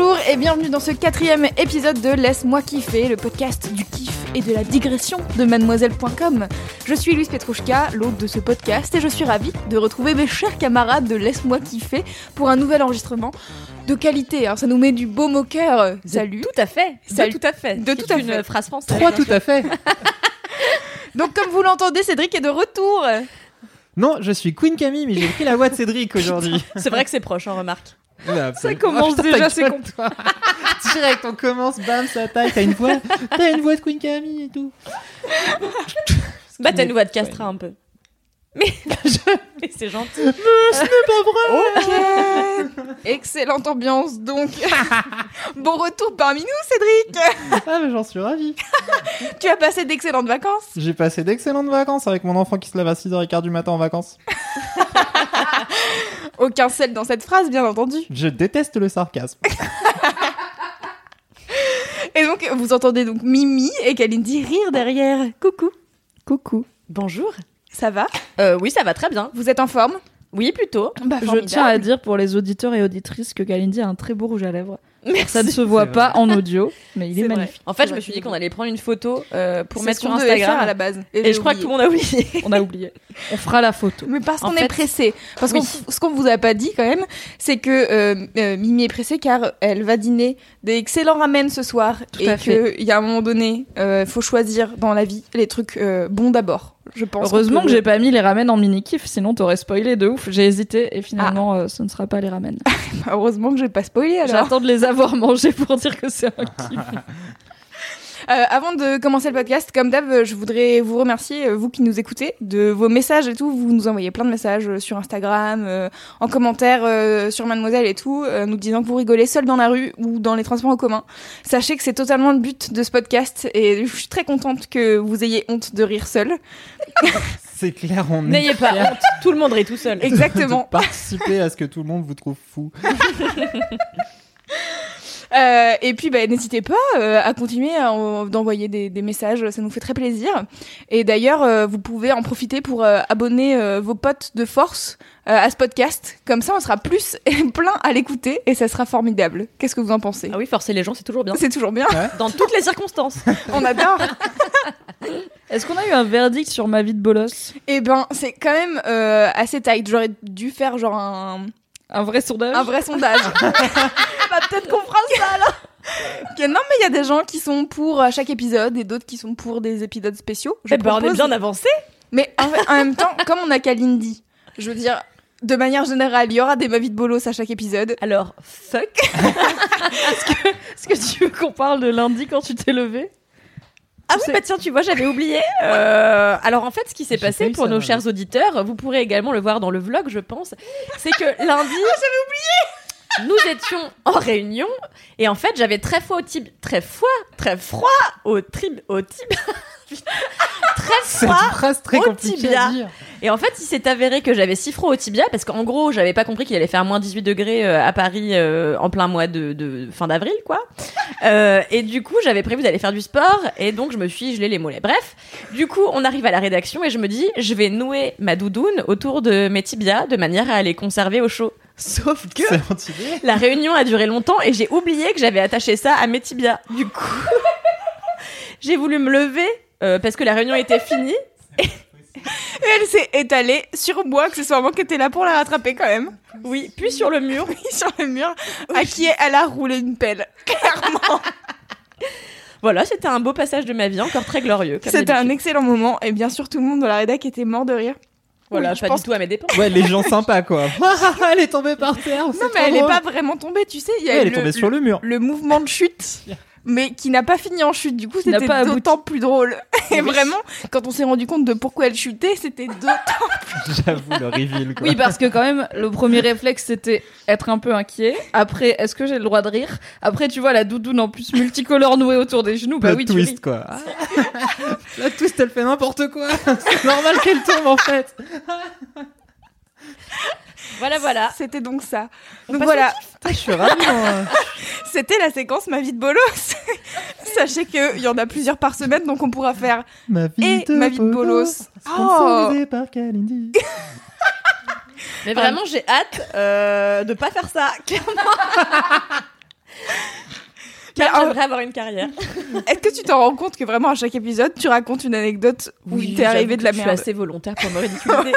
Bonjour et bienvenue dans ce quatrième épisode de Laisse-moi kiffer, le podcast du kiff et de la digression de mademoiselle.com. Je suis Louise Petrouchka, l'hôte de ce podcast, et je suis ravie de retrouver mes chers camarades de Laisse-moi kiffer pour un nouvel enregistrement de qualité. hein. Ça nous met du baume au cœur. Salut. Tout à fait. Salut. De tout à fait. De tout C'est à une fait. phrase française. Trois tout à fait. Donc comme vous l'entendez, Cédric est de retour. Non, je suis Queen Camille, mais j'ai pris la voix de Cédric aujourd'hui. C'est vrai que c'est proche, on remarque. Ça commence déjà, c'est con. Direct, on commence, bam, ça taille. T'as une voix, t'as une voix de Queen Camille et tout. Bah, t'as une voix de castra un peu. Mais, mais c'est gentil. Ok. Excellente ambiance donc. bon retour parmi nous, Cédric. Ah, mais j'en suis ravi. Tu as passé d'excellentes vacances. J'ai passé d'excellentes vacances avec mon enfant qui se lève à 6h15 du matin en vacances. Aucun sel dans cette phrase, bien entendu. Je déteste le sarcasme. Et donc, vous entendez donc Mimi et Kalindi rire derrière. Coucou. Coucou. Bonjour. Ça va? Euh, oui, ça va très bien. Vous êtes en forme? Oui, plutôt. bah, Je tiens à dire pour les auditeurs et auditrices que Kalindi a un très beau rouge à lèvres. Ça ne se voit pas en audio, mais il est vrai. magnifique. En fait, je vrai, me suis dit qu'on allait prendre une photo euh, pour mettre sur Instagram. à la base. Et je crois que tout le monde a oublié. On a oublié. On fera la photo. Mais parce qu'on est pressé. Parce Oui. qu'on ce qu'on vous a pas dit quand même, c'est que euh, euh, Mimi est pressée car elle va dîner des excellents ramen ce soir Tout et qu'il y a un moment donné, euh, faut choisir dans la vie les trucs euh, bons d'abord. Je pense. Heureusement que j'ai pas mis les ramen en mini kiff, sinon t'aurais spoilé de ouf. J'ai hésité et finalement euh, ce ne sera pas les ramen. Heureusement que j'ai pas spoilé alors. J'attends de les avoir mangés pour dire que c'est un kiff. Euh, avant de commencer le podcast, comme d'hab, je voudrais vous remercier, euh, vous qui nous écoutez, de vos messages et tout. Vous nous envoyez plein de messages euh, sur Instagram, euh, en commentaire euh, sur Mademoiselle et tout, euh, nous disant que vous rigolez seul dans la rue ou dans les transports en commun. Sachez que c'est totalement le but de ce podcast et je suis très contente que vous ayez honte de rire seul. C'est clair, on est N'ayez pas honte. Tout le monde rit tout seul. Exactement. de participer à ce que tout le monde vous trouve fou. Euh, et puis, bah, n'hésitez pas euh, à continuer à en- d'envoyer des, des messages, ça nous fait très plaisir. Et d'ailleurs, euh, vous pouvez en profiter pour euh, abonner euh, vos potes de force euh, à ce podcast. Comme ça, on sera plus plein à l'écouter et ça sera formidable. Qu'est-ce que vous en pensez? Ah oui, forcer les gens, c'est toujours bien. C'est toujours bien. Dans toutes les circonstances. On adore. Est-ce qu'on a eu un verdict sur ma vie de bolos? Et ben, c'est quand même euh, assez tight. J'aurais dû faire genre un, Un vrai sondage un vrai sondage. bah, peut-être qu'on fera ça là. Non, mais il y a des gens qui sont pour euh, chaque épisode et d'autres qui sont pour des épisodes spéciaux. Je Eh ben, on est bien avancé. Mais en, fait- en même temps, comme on a Kalindi, je veux dire, de manière générale, il y aura des ma vie de bolos à chaque épisode. Alors, fuck. Est-ce que tu veux qu'on parle de lundi quand tu t'es levé? Ah oui, bah tiens, tu vois, j'avais oublié. Euh, alors en fait, ce qui s'est passé pour ça, nos chers auditeurs, vous pourrez également le voir dans le vlog, je pense, c'est que lundi, j'avais oublié. Nous étions en réunion et en fait, j'avais très froid au tib, très froid, très froid au trib, au tib, très Cette froid. phrase très au tibia. Et en fait, il s'est avéré que j'avais si froid au tibia parce qu'en gros, j'avais pas compris qu'il allait faire moins 18 degrés euh, à Paris euh, en plein mois de, de fin d'avril, quoi. Euh, et du coup, j'avais prévu d'aller faire du sport et donc je me suis gelé les mollets. Bref, du coup, on arrive à la rédaction et je me dis, je vais nouer ma doudoune autour de mes tibias de manière à les conserver au chaud. Sauf que la réunion a duré longtemps et j'ai oublié que j'avais attaché ça à mes tibias. Du coup, j'ai voulu me lever euh, parce que la réunion était finie. Et elle s'est étalée sur moi, accessoirement, qui était là pour la rattraper quand même. Oui, puis sur le mur. sur le mur, à qui elle a roulé une pelle. Clairement. Voilà, c'était un beau passage de ma vie, encore très glorieux. comme C'était un d'habitude. excellent moment. Et bien sûr, tout le monde dans la rédac était mort de rire. Voilà, Oui, je pas pense du tout à mes dépens. Ouais, les gens sympas quoi. Ah, elle est tombée par terre. Non, mais elle est pas vraiment tombée, tu sais. Il y a elle est le, tombée sur le mur. le mouvement de chute mais qui n'a pas fini en chute. Du coup, c'était d'autant plus drôle. Et vraiment, quand on s'est rendu compte de pourquoi elle chutait, c'était d'autant. J'avoue, le reveal, quoi. Oui, parce que quand même, le premier réflexe, c'était être un peu inquiet. Après, est-ce que j'ai le droit de rire? Après, tu vois, la doudoune en plus multicolore nouée autour des genoux. Bah Plot oui, tu twist, ris. quoi. La twist, elle fait n'importe quoi. C'est normal qu'elle tombe, en fait. Voilà, voilà. C'était donc ça. Donc voilà, Putain, je suis ravi, moi. c'était la séquence Ma vie de bolos. Sachez qu'il y en a plusieurs par semaine, donc on pourra faire Ma vie Et ma vie de bolos. Sponsorisée par Kalindi. Mais vraiment, j'ai hâte euh, de pas faire ça. Clairement. Euh, j'aimerais avoir une carrière. Est-ce que tu t'en rends compte que vraiment à chaque épisode, tu racontes une anecdote où il t'est arrivé de la Je suis merde assez volontaire pour me ridiculiser.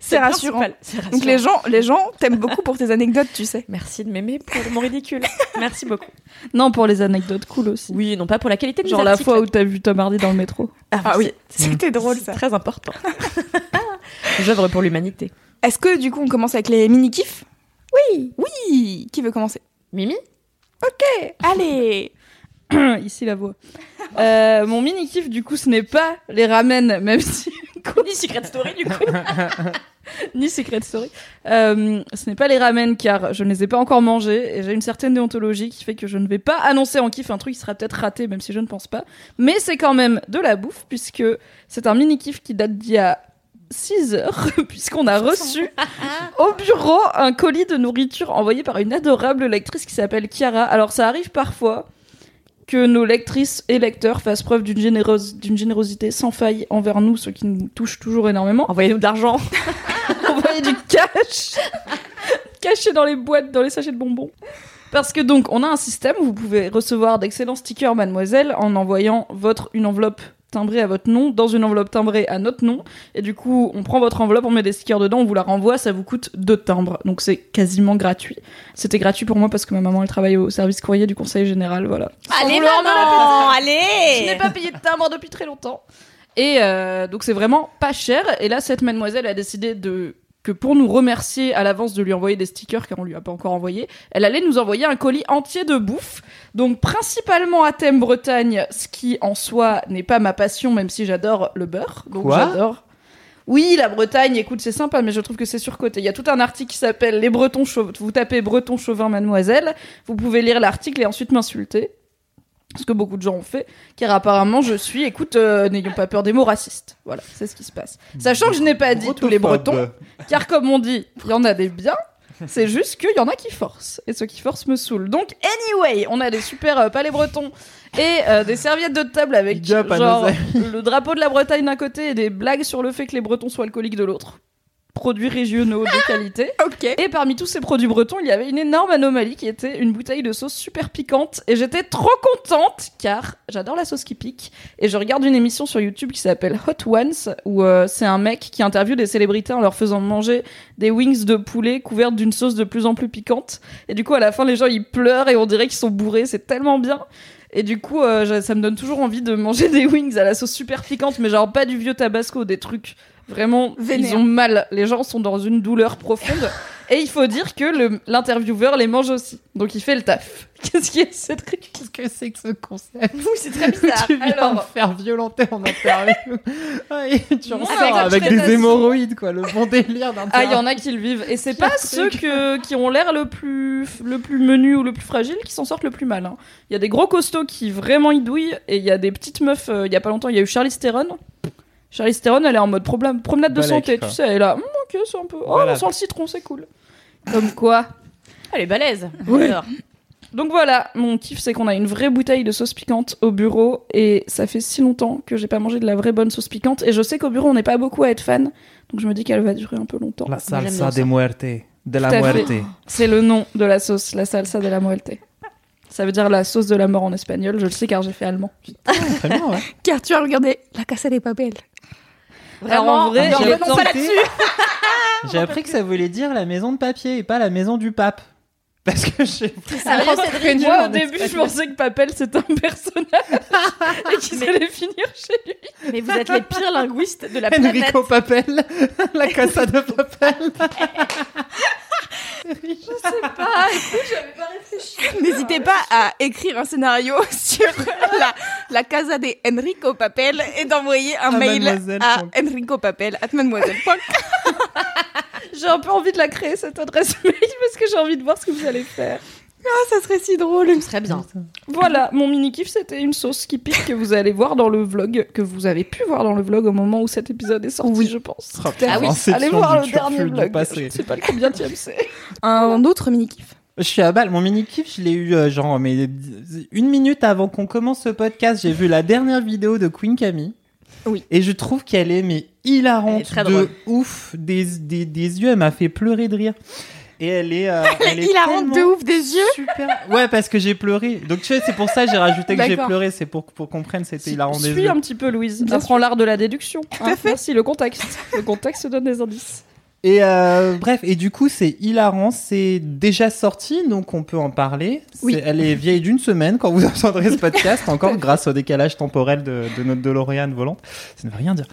C'est rassurant. Donc les gens, les gens t'aiment beaucoup pour tes anecdotes, tu sais. Merci de m'aimer pour mon ridicule. Merci beaucoup. Non, pour les anecdotes cool aussi. Oui, non pas pour la qualité de Genre la articles. fois où t'as vu Tom Hardy dans le métro. Ah, oui, C'était drôle ça. très important. J'œuvre pour l'humanité. Est-ce que du coup on commence avec les mini kifs Oui, oui. Qui veut commencer? Mimi? Ok, allez. Ici la voix. Euh, mon mini kiff du coup ce n'est pas les ramen même si Ni Secret Story du coup. ni Secret Story. Euh, ce n'est pas les ramen car je ne les ai pas encore mangés et j'ai une certaine déontologie qui fait que je ne vais pas annoncer en kiff un truc qui sera peut-être raté même si je ne pense pas. Mais c'est quand même de la bouffe puisque c'est un mini kiff qui date d'il y a 6 heures puisqu'on a reçu au bureau un colis de nourriture envoyé par une adorable lectrice qui s'appelle Chiara. Alors ça arrive parfois que nos lectrices et lecteurs fassent preuve d'une générosité sans faille envers nous, ce qui nous touche toujours énormément. Envoyez-nous de l'argent. Envoyer du cash caché dans les boîtes, dans les sachets de bonbons. Parce que donc, on a un système où vous pouvez recevoir d'excellents stickers Mademoiselle en envoyant votre une enveloppe timbrée à votre nom dans une enveloppe timbrée à notre nom. Et du coup, on prend votre enveloppe, on met des stickers dedans, on vous la renvoie, ça vous coûte deux timbres. Donc c'est quasiment gratuit. C'était gratuit pour moi parce que ma maman elle travaille au service courrier du conseil général, voilà. Allez maman, Je allez. n'ai pas payé de timbre depuis très longtemps. Et euh, donc c'est vraiment pas cher. Et là, cette mademoiselle a décidé de que pour nous remercier à l'avance de lui envoyer des stickers car on lui a pas encore envoyé, elle allait nous envoyer un colis entier de bouffe. Donc principalement à thème Bretagne, ce qui en soi n'est pas ma passion même si j'adore le beurre. Donc j'adore. Oui, la Bretagne, écoute, c'est sympa, mais je trouve que c'est surcoté. Il y a tout un article qui s'appelle Les Bretons Chauvins. Vous tapez Breton Chauvin Mademoiselle, vous pouvez lire l'article et ensuite m'insulter. Ce que beaucoup de gens ont fait, car apparemment je suis, écoute, euh, n'ayons pas peur des mots racistes. Voilà, c'est ce qui se passe. Sachant que je n'ai pas dit tous les Bretons, car comme on dit, il y en a des biens, c'est juste qu'il y en a qui forcent. Et ceux qui forcent me saoulent. Donc, anyway, on a des super euh, palais bretons et euh, des serviettes de table avec genre le drapeau de la Bretagne d'un côté et des blagues sur le fait que les Bretons soient alcooliques de l'autre. Produits régionaux de qualité. Ok. Et parmi tous ces produits bretons, il y avait une énorme anomalie qui était une bouteille de sauce super piquante. Et j'étais trop contente car j'adore la sauce qui pique. Et je regarde une émission sur YouTube qui s'appelle Hot Ones où euh, c'est un mec qui interviewe des célébrités en leur faisant manger des wings de poulet couvertes d'une sauce de plus en plus piquante. Et du coup, à la fin, les gens ils pleurent et on dirait qu'ils sont bourrés. C'est tellement bien. Et du coup, euh, ça me donne toujours envie de manger des wings à la sauce super piquante, mais genre pas du vieux tabasco, des trucs vraiment Vénère. ils ont mal. Les gens sont dans une douleur profonde. Et il faut dire que le- l'intervieweur les mange aussi. Donc il fait le taf. Qu'est-ce qui est cette Qu'est-ce que c'est que ce concept Oui, c'est très bizarre. Tu viens Alors- me faire violenter en interview. Ah, et tu ressors avec avec des hémorroïdes, quoi. Le bon délire d'un Ah, il y en a qui le vivent. Et c'est pas ceux que, qui ont l'air le plus, le plus menu ou le plus fragile qui s'en sortent le plus mal. hein. Il y a des gros costauds qui vraiment y douillent. Et il y a des petites meufs. euh, Il y a pas longtemps, il y a eu Charlize Theron. Charlize Theron, elle est en mode problème, promenade de Balèque, santé, quoi. tu sais. Elle est là, Hum, ok, c'est un peu. Oh, Voilà. on sent le citron, c'est cool. Comme quoi. Elle est balèze. Ouais. Donc voilà, mon kiff c'est qu'on a une vraie bouteille de sauce piquante au bureau et ça fait si longtemps que j'ai pas mangé de la vraie bonne sauce piquante et je sais qu'au bureau on n'est pas beaucoup à être fan, donc je me dis qu'elle va durer un peu longtemps. La bien salsa ça. de muerte. De la Tout à fait. muerte. C'est le nom de la sauce, la salsa de la muerte. Ça veut dire la sauce de la mort en espagnol, je le sais car j'ai fait allemand. Très bien, ouais. Car tu as regardé La Casa des Papel. Alors, en vrai, Ah, j'ai J'ai appris que ça voulait dire la maison de papier et pas la maison du pape. Parce que j'ai Sérieux, Cédric Moi au début je pensais que Papel c'était un personnage et qu'il Mais- allait finir chez lui. Mais vous êtes les pires linguistes de la planète. Enrico Papel, la casa de Papel. Série N'hésitez pas à écrire un scénario sur la, la casa de Enrico Papel et d'envoyer un À mail à Enrico Papel at mademoiselle. J'ai un peu envie de la créer cette adresse mail parce que j'ai envie de voir ce que vous allez faire. Ah, ça serait si drôle. Ce serait bien. Voilà, mon mini kiff c'était une sauce qui pique que vous allez voir dans le vlog, que vous avez pu voir dans le vlog au moment où cet épisode est sorti, je pense. Ah oui, Allez voir le dernier vlog. Passé. Je sais pas le combien de c'est. Un autre mini-kiff. Je suis à balle. Mon mini kiff, je l'ai eu euh, genre mais une minute avant qu'on commence ce podcast, j'ai vu la dernière vidéo de Queen Camille. Oui. Et je trouve qu'elle est mais hilarante Elle est très de drôle. ouf, des, des, des yeux, elle m'a fait pleurer de rire. Et elle est, euh, elle est hilarante de ouf des yeux. Super. Ouais, parce que j'ai pleuré. Donc tu sais, c'est pour ça que j'ai rajouté que j'ai pleuré, c'est pour pour qu'on comprenne c'était hilarant des Suis yeux. un petit peu Louise. Bien Apprends l'art de la déduction. hein. à fait. Merci, le contexte. Le contexte donne des indices. Et euh, bref, et du coup, c'est hilarant, c'est déjà sorti, donc on peut en parler. Oui. Elle est vieille d'une semaine quand vous entendrez ce podcast, encore grâce au décalage temporel de, de notre DeLorean volante. Ça ne veut rien dire.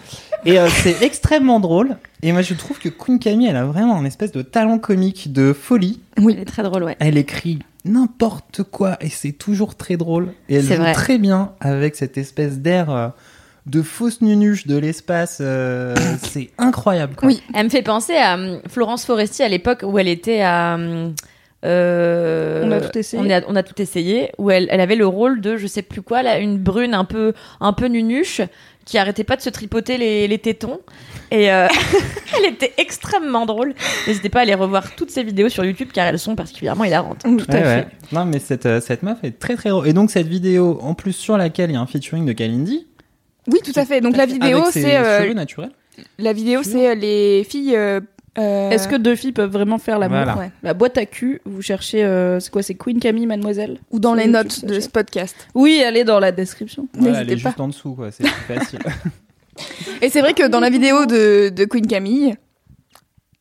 Et euh, c'est extrêmement drôle. Et moi, je trouve que Queen Camille, elle a vraiment un espèce de talent comique de folie. Oui, elle est très drôle, ouais. Elle écrit n'importe quoi et c'est toujours très drôle. Et elle joue vrai. très bien avec cette espèce d'air euh, de fausse nunuche de l'espace. euh, c'est incroyable. Quoi. Oui. Elle me fait penser à hum, Florence Foresti à l'époque où elle était à. hum, euh, On a tout essayé. On a, on a tout essayé. Où elle, elle avait le rôle de, je sais plus quoi, là, une brune un peu, un peu nunuche qui arrêtait pas de se tripoter les, les tétons. Et euh, elle était extrêmement drôle. N'hésitez pas à aller revoir toutes ces vidéos sur YouTube car elles sont particulièrement hilarantes. Tout à Ouais, fait. ouais. Non, mais cette, euh, cette meuf est très très drôle. Et donc, cette vidéo, en plus, sur laquelle il y a un featuring de Kalindi. Oui, tout à fait. Donc la vidéo, c'est euh, naturels. la vidéo, c'est euh, les filles. euh, Est-ce que deux filles peuvent vraiment faire l'amour? Voilà. Ouais. La boîte à cul, vous cherchez, euh, c'est quoi, c'est Queen Camille, mademoiselle? Ou dans les notes de ce podcast. Oui, elle est dans la description. Voilà, elle est n'hésitez pas. juste en dessous, quoi. C'est plus facile. Et c'est vrai que dans la vidéo de, de Queen Camille,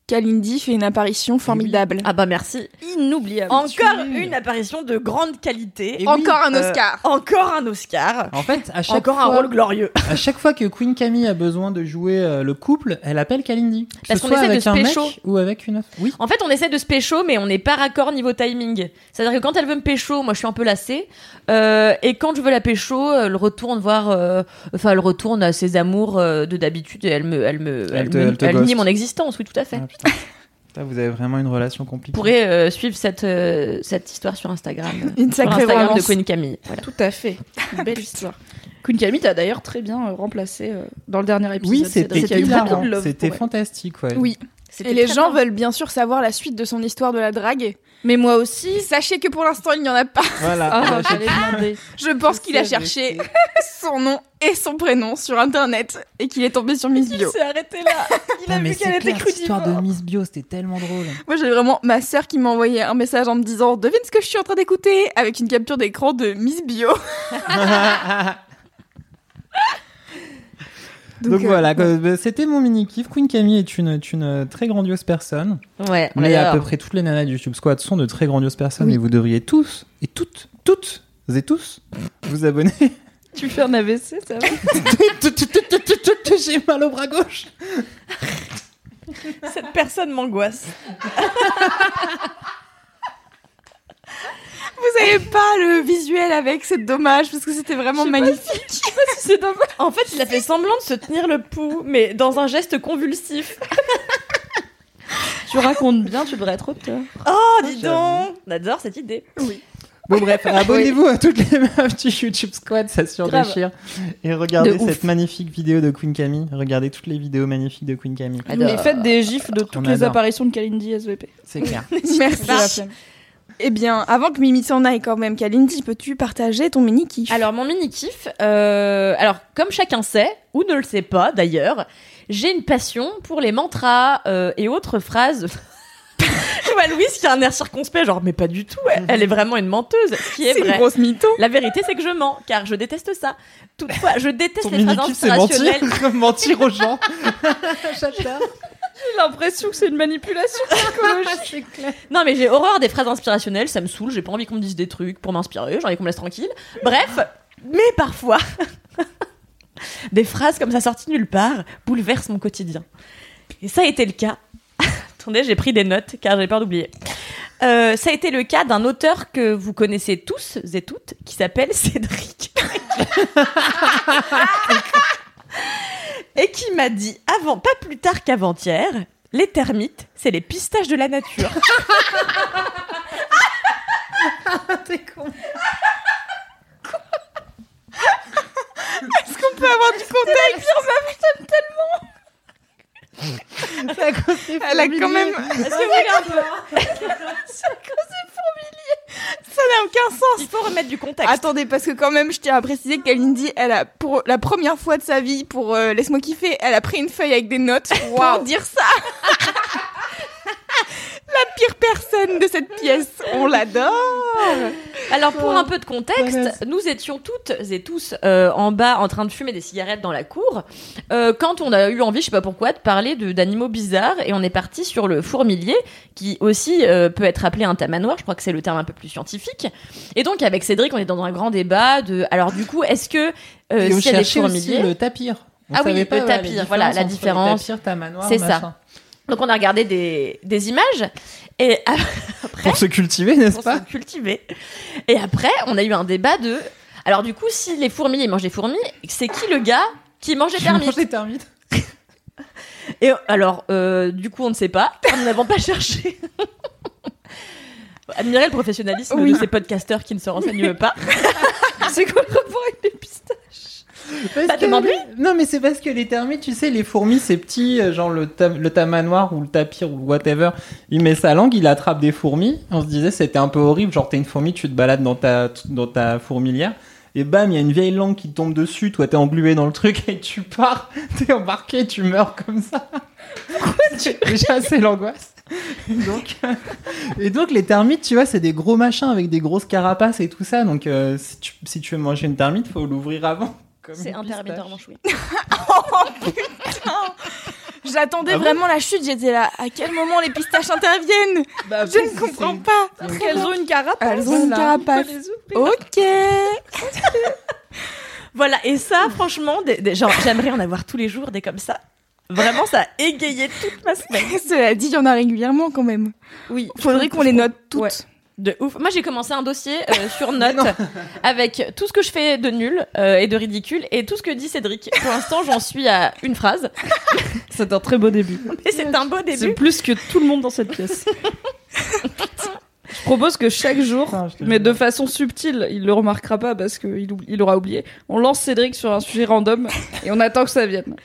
Kalindi fait une apparition formidable. Ah bah merci. Inoubliable. Encore une apparition de grande qualité. Et Encore un Euh, Oscar. encore un Oscar. en fait, à chaque Encore fois, un rôle glorieux. à chaque fois que Queen Camille a besoin de jouer euh, le couple, elle appelle Kalindi. Que Parce ce qu'on essaie de avec se un pécho. mec ou avec une. Oui. En fait, on essaie de se pécho, mais on n'est pas raccord niveau timing. C'est-à-dire que quand elle veut me pécho, moi je suis un peu lassée. Euh, et quand je veux la pécho, elle retourne voir, euh, enfin elle retourne à ses amours euh, de d'habitude et elle me, elle me, Elle elle, te- me- elle elle nie mon existence. Oui, tout à fait. Ah, putain. Putain, vous avez vraiment une relation compliquée. Vous pourrez euh, suivre cette cette, cette histoire sur Instagram. Une sur sacrée Instagram de romance. Queen Camille. Voilà. Tout à fait. Une belle histoire. Queen Camille t'a d'ailleurs très bien euh, remplacé euh, dans le dernier épisode. Oui, c'était de C'était fantastique, ouais. Oui. Et les gens bien. veulent bien sûr savoir la suite de son histoire de la drague. Mais moi aussi. Sachez que pour l'instant, il n'y en a pas. Voilà. Ah, j'allais demander. Je pense qu'il a cherché son nom et son prénom sur internet et qu'il est tombé sur Miss Il Bio. s'est arrêté là. Il a mais vu qu'elle c'est était clair, cette histoire de crudivore. Miss Bio, c'était tellement drôle. Moi, j'ai vraiment ma sœur qui m'a envoyé un message en me disant Devine ce que je suis en train d'écouter avec une capture d'écran de Miss Bio. Donc, euh, voilà, quoi, bah, c'était mon mini kiff. Queen Camille est une, euh, très grandiose personne. Ouais, Mais à peu près toutes les nanas du YouTube Squad sont de très grandioses personnes Oui. et vous devriez tous et toutes, toutes et tous vous abonner. Tu fais un AVC, ça va? J'ai mal au bras gauche. Cette personne m'angoisse. Vous avez pas le visuel avec, c'est dommage parce que c'était vraiment Je sais pas magnifique. C'est dommage. En fait, il a fait semblant de se tenir le pouls, mais dans un geste convulsif. Tu racontes bien, tu devrais être auteur. Oh, dis donc On adore cette idée. Bon bref, abonnez-vous à toutes les meufs du YouTube Squad, ça surdéchire. Et regardez De ouf. cette magnifique vidéo de Queen Camille. Regardez toutes les vidéos magnifiques de Queen Camille. Mais faites des gifs de toutes les apparitions de Kalindi SVP. C'est clair. Merci. Eh bien, avant que Mimi s'en aille quand même, Kalindi, peux-tu partager ton mini kiff? Alors, mon mini-kiff, euh, alors, comme chacun sait, ou ne le sait pas d'ailleurs, j'ai une passion pour les mantras euh, et autres phrases. Je vois Louise qui a un air circonspect, genre, mais pas du tout, elle, elle est vraiment une menteuse, ce qui est, c'est une vrai. grosse mytho. La vérité, c'est que je mens, car je déteste ça. Toutefois, je déteste Ton les phrases mini-kiff, c'est mentir, inspirationnelles. mentir aux gens. J'ai l'impression que c'est une manipulation psychologique. Non, mais j'ai horreur des phrases inspirationnelles, ça me saoule, j'ai pas envie qu'on me dise des trucs pour m'inspirer, j'ai envie qu'on me laisse tranquille. Bref, mais parfois, des phrases comme ça sorties nulle part bouleversent mon quotidien. Et ça a été le cas. Attendez, j'ai pris des notes car j'ai peur d'oublier. Euh, ça a été le cas d'un auteur que vous connaissez tous et toutes, qui s'appelle Cédric. Et qui m'a dit, avant, pas plus tard qu'avant-hier, les termites, c'est les pistaches de la nature. Est-ce qu'on peut avoir du contexte? Elle a quand même. Est-ce que vous regardez Ça n'a aucun sens. Il faut remettre du contexte. Attendez, parce que quand même, je tiens à préciser qu'Alindy, elle a, pour la première fois de sa vie, pour euh, Laisse-moi kiffer, elle a pris une feuille avec des notes pour dire ça. la pire personne de cette pièce. On l'adore. Alors pour un peu de contexte, nous étions toutes et tous euh, en bas en train de fumer des cigarettes dans la cour euh, quand on a eu envie, je sais pas pourquoi, de parler de- d'animaux bizarres et on est parti sur le fourmilier qui aussi euh, peut être appelé un tamanoir, je crois que c'est le terme un peu plus scientifique. Et donc avec Cédric, on est dans un grand débat de alors du coup, est-ce que euh, Et on s'il y a des cherchait aussi le tapir. On Ah oui, le pas, ouais, tapir, voilà, la différence. C'est ça. Donc on a regardé des, des images et après Pour se cultiver, n'est-ce pour pas se cultiver. Et après, on a eu un débat de. Alors du coup, si les fourmis ils mangent des fourmis, c'est qui le gars qui mange des Qui mange termites les termites Et alors, euh, du coup, on ne sait pas. Nous n'avons pas cherché. Admirer le professionnalisme Oui. de ces podcasteurs qui ne se renseignent pas. C'est quoi le rapport avec les pistaches Parce Bah, que- demande-lui. Non, mais c'est parce que les termites, tu sais, les fourmis, c'est petit, euh, genre le, tam- le tamanoir ou le tapir ou whatever, il met sa langue, il attrape des fourmis. On se disait, c'était un peu horrible, genre t'es une fourmi, tu te balades dans ta, dans ta fourmilière. Et bam, il y a une vieille langue qui tombe dessus, toi t'es englué dans le truc et tu pars, t'es embarqué, tu meurs comme ça. Déjà, c'est l'angoisse. Et donc, et donc, les termites, tu vois, c'est des gros machins avec des grosses carapaces et tout ça. Donc, euh, si, tu, si tu veux manger une termite, faut l'ouvrir avant. C'est termite pistache. en manchoui. J'attendais Ah vraiment la chute. J'étais là. À quel moment les pistaches interviennent Bah, Je ne comprends pas. Elles ont une carapace. Elles ont une carapace. Ok. Voilà, et ça, franchement, des, j'aimerais en avoir tous les jours des comme ça. Vraiment, ça a égayé toute ma semaine. Cela dit, il y en a régulièrement quand même. Oui. Faudrait qu'on les note toutes. Ouais. De ouf. Moi, j'ai commencé un dossier euh, sur notes avec tout ce que je fais de nul euh, et de ridicule et tout ce que dit Cédric. Pour l'instant, j'en suis à une phrase. C'est un très beau début. C'est un beau C'est début. plus que tout le monde dans cette pièce. Je propose que chaque jour, Putain, mais de façon subtile, il le remarquera pas parce qu'il il aura oublié, on lance Cédric sur un sujet random et on attend que ça vienne.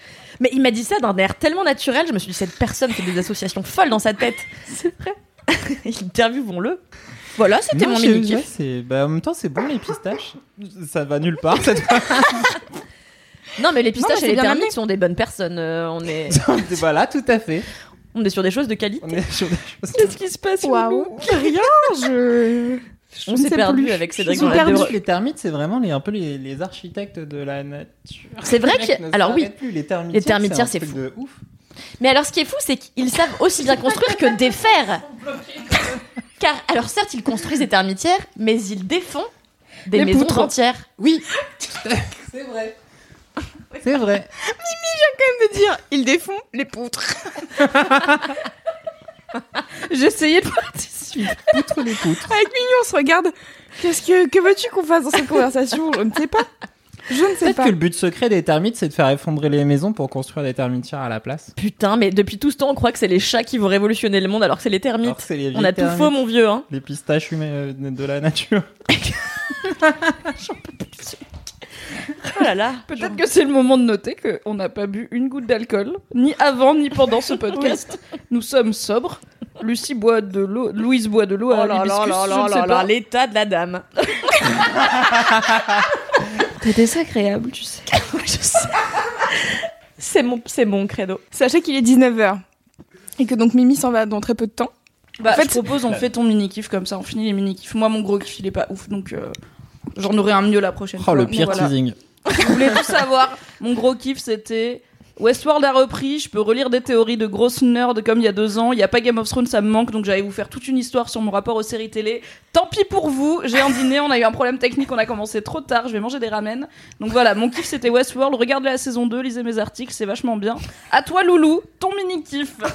Mais il m'a dit ça d'un air tellement naturel. Je me suis dit, cette personne fait des associations folles dans sa tête. C'est vrai. Interviewons-le. Voilà, c'était mon je- mini ouais, c'est- bah, en même temps, c'est bon les pistaches. Ça va nulle part cette fois. Non, mais les pistaches mais et les termites sont des bonnes personnes. Euh, on est, voilà, tout à fait. on est sur des choses de qualité. On est sur des choses. Qu'est-ce qui se passe Waouh. Rien. Je. je On s'est perdu plus. avec Cédric perdue. deux- Les termites, c'est vraiment les, un peu les, les architectes de la nature. C'est vrai que- alors oui. plus, les termitières, Les termitières, un c'est fou. de ouf. Mais alors, ce qui est fou, c'est qu'ils savent aussi bien construire que défaire. Car, alors certes, ils construisent des termitières, mais ils défont des Les maisons poutres. entières. Oui, c'est vrai. C'est vrai. de dire, ils défont les poutres. J'essayais de participer. Poutre les poutres. Avec Mignon, on se regarde. Qu'est-ce que que veux-tu qu'on fasse dans cette conversation? Je ne sais pas. Je ne sais Peut-être pas. que le but secret des termites, c'est de faire effondrer les maisons pour construire des termitières à la place. Putain, mais depuis tout ce temps, on croit que c'est les chats qui vont révolutionner le monde, alors que c'est les termites. Alors que c'est les on a tout faux, mon vieux. Hein. Les pistaches humaines euh, de la nature. Oh là là. Peut-être que c'est le moment de noter qu'on n'a pas bu une goutte d'alcool, ni avant ni pendant ce podcast. Nous sommes sobres. Lucie boit de l'eau, Louise boit de l'eau à Oh là là l'hibiscus, là je là ne sais là pas. là, l'état de la dame. T'es désagréable, tu sais. Je sais. C'est mon, c'est mon credo. Sachez qu'il est 19h. Et que donc Mimi s'en va dans très peu de temps. Bah, En fait, je propose, on fait ton mini-kiff comme ça, on finit les mini-kiffs. Moi, mon gros kiff, il est pas ouf, donc euh, j'en aurai un mieux la prochaine Oh, fois. le Mais pire voilà. teasing. Vous voulez tout savoir Mon gros kiff, c'était Westworld a repris. Je peux relire des théories de grosses nerds comme il y a deux ans. Il y a pas Game of Thrones, ça me manque, donc j'allais vous faire toute une histoire sur mon rapport aux séries télé. Tant pis pour vous. J'ai un dîner, on a eu un problème technique, on a commencé trop tard. Je vais manger des ramen. Donc voilà, mon kiff c'était Westworld. Regardez la saison 2, lisez mes articles, c'est vachement bien. À toi, Loulou, ton mini kiff.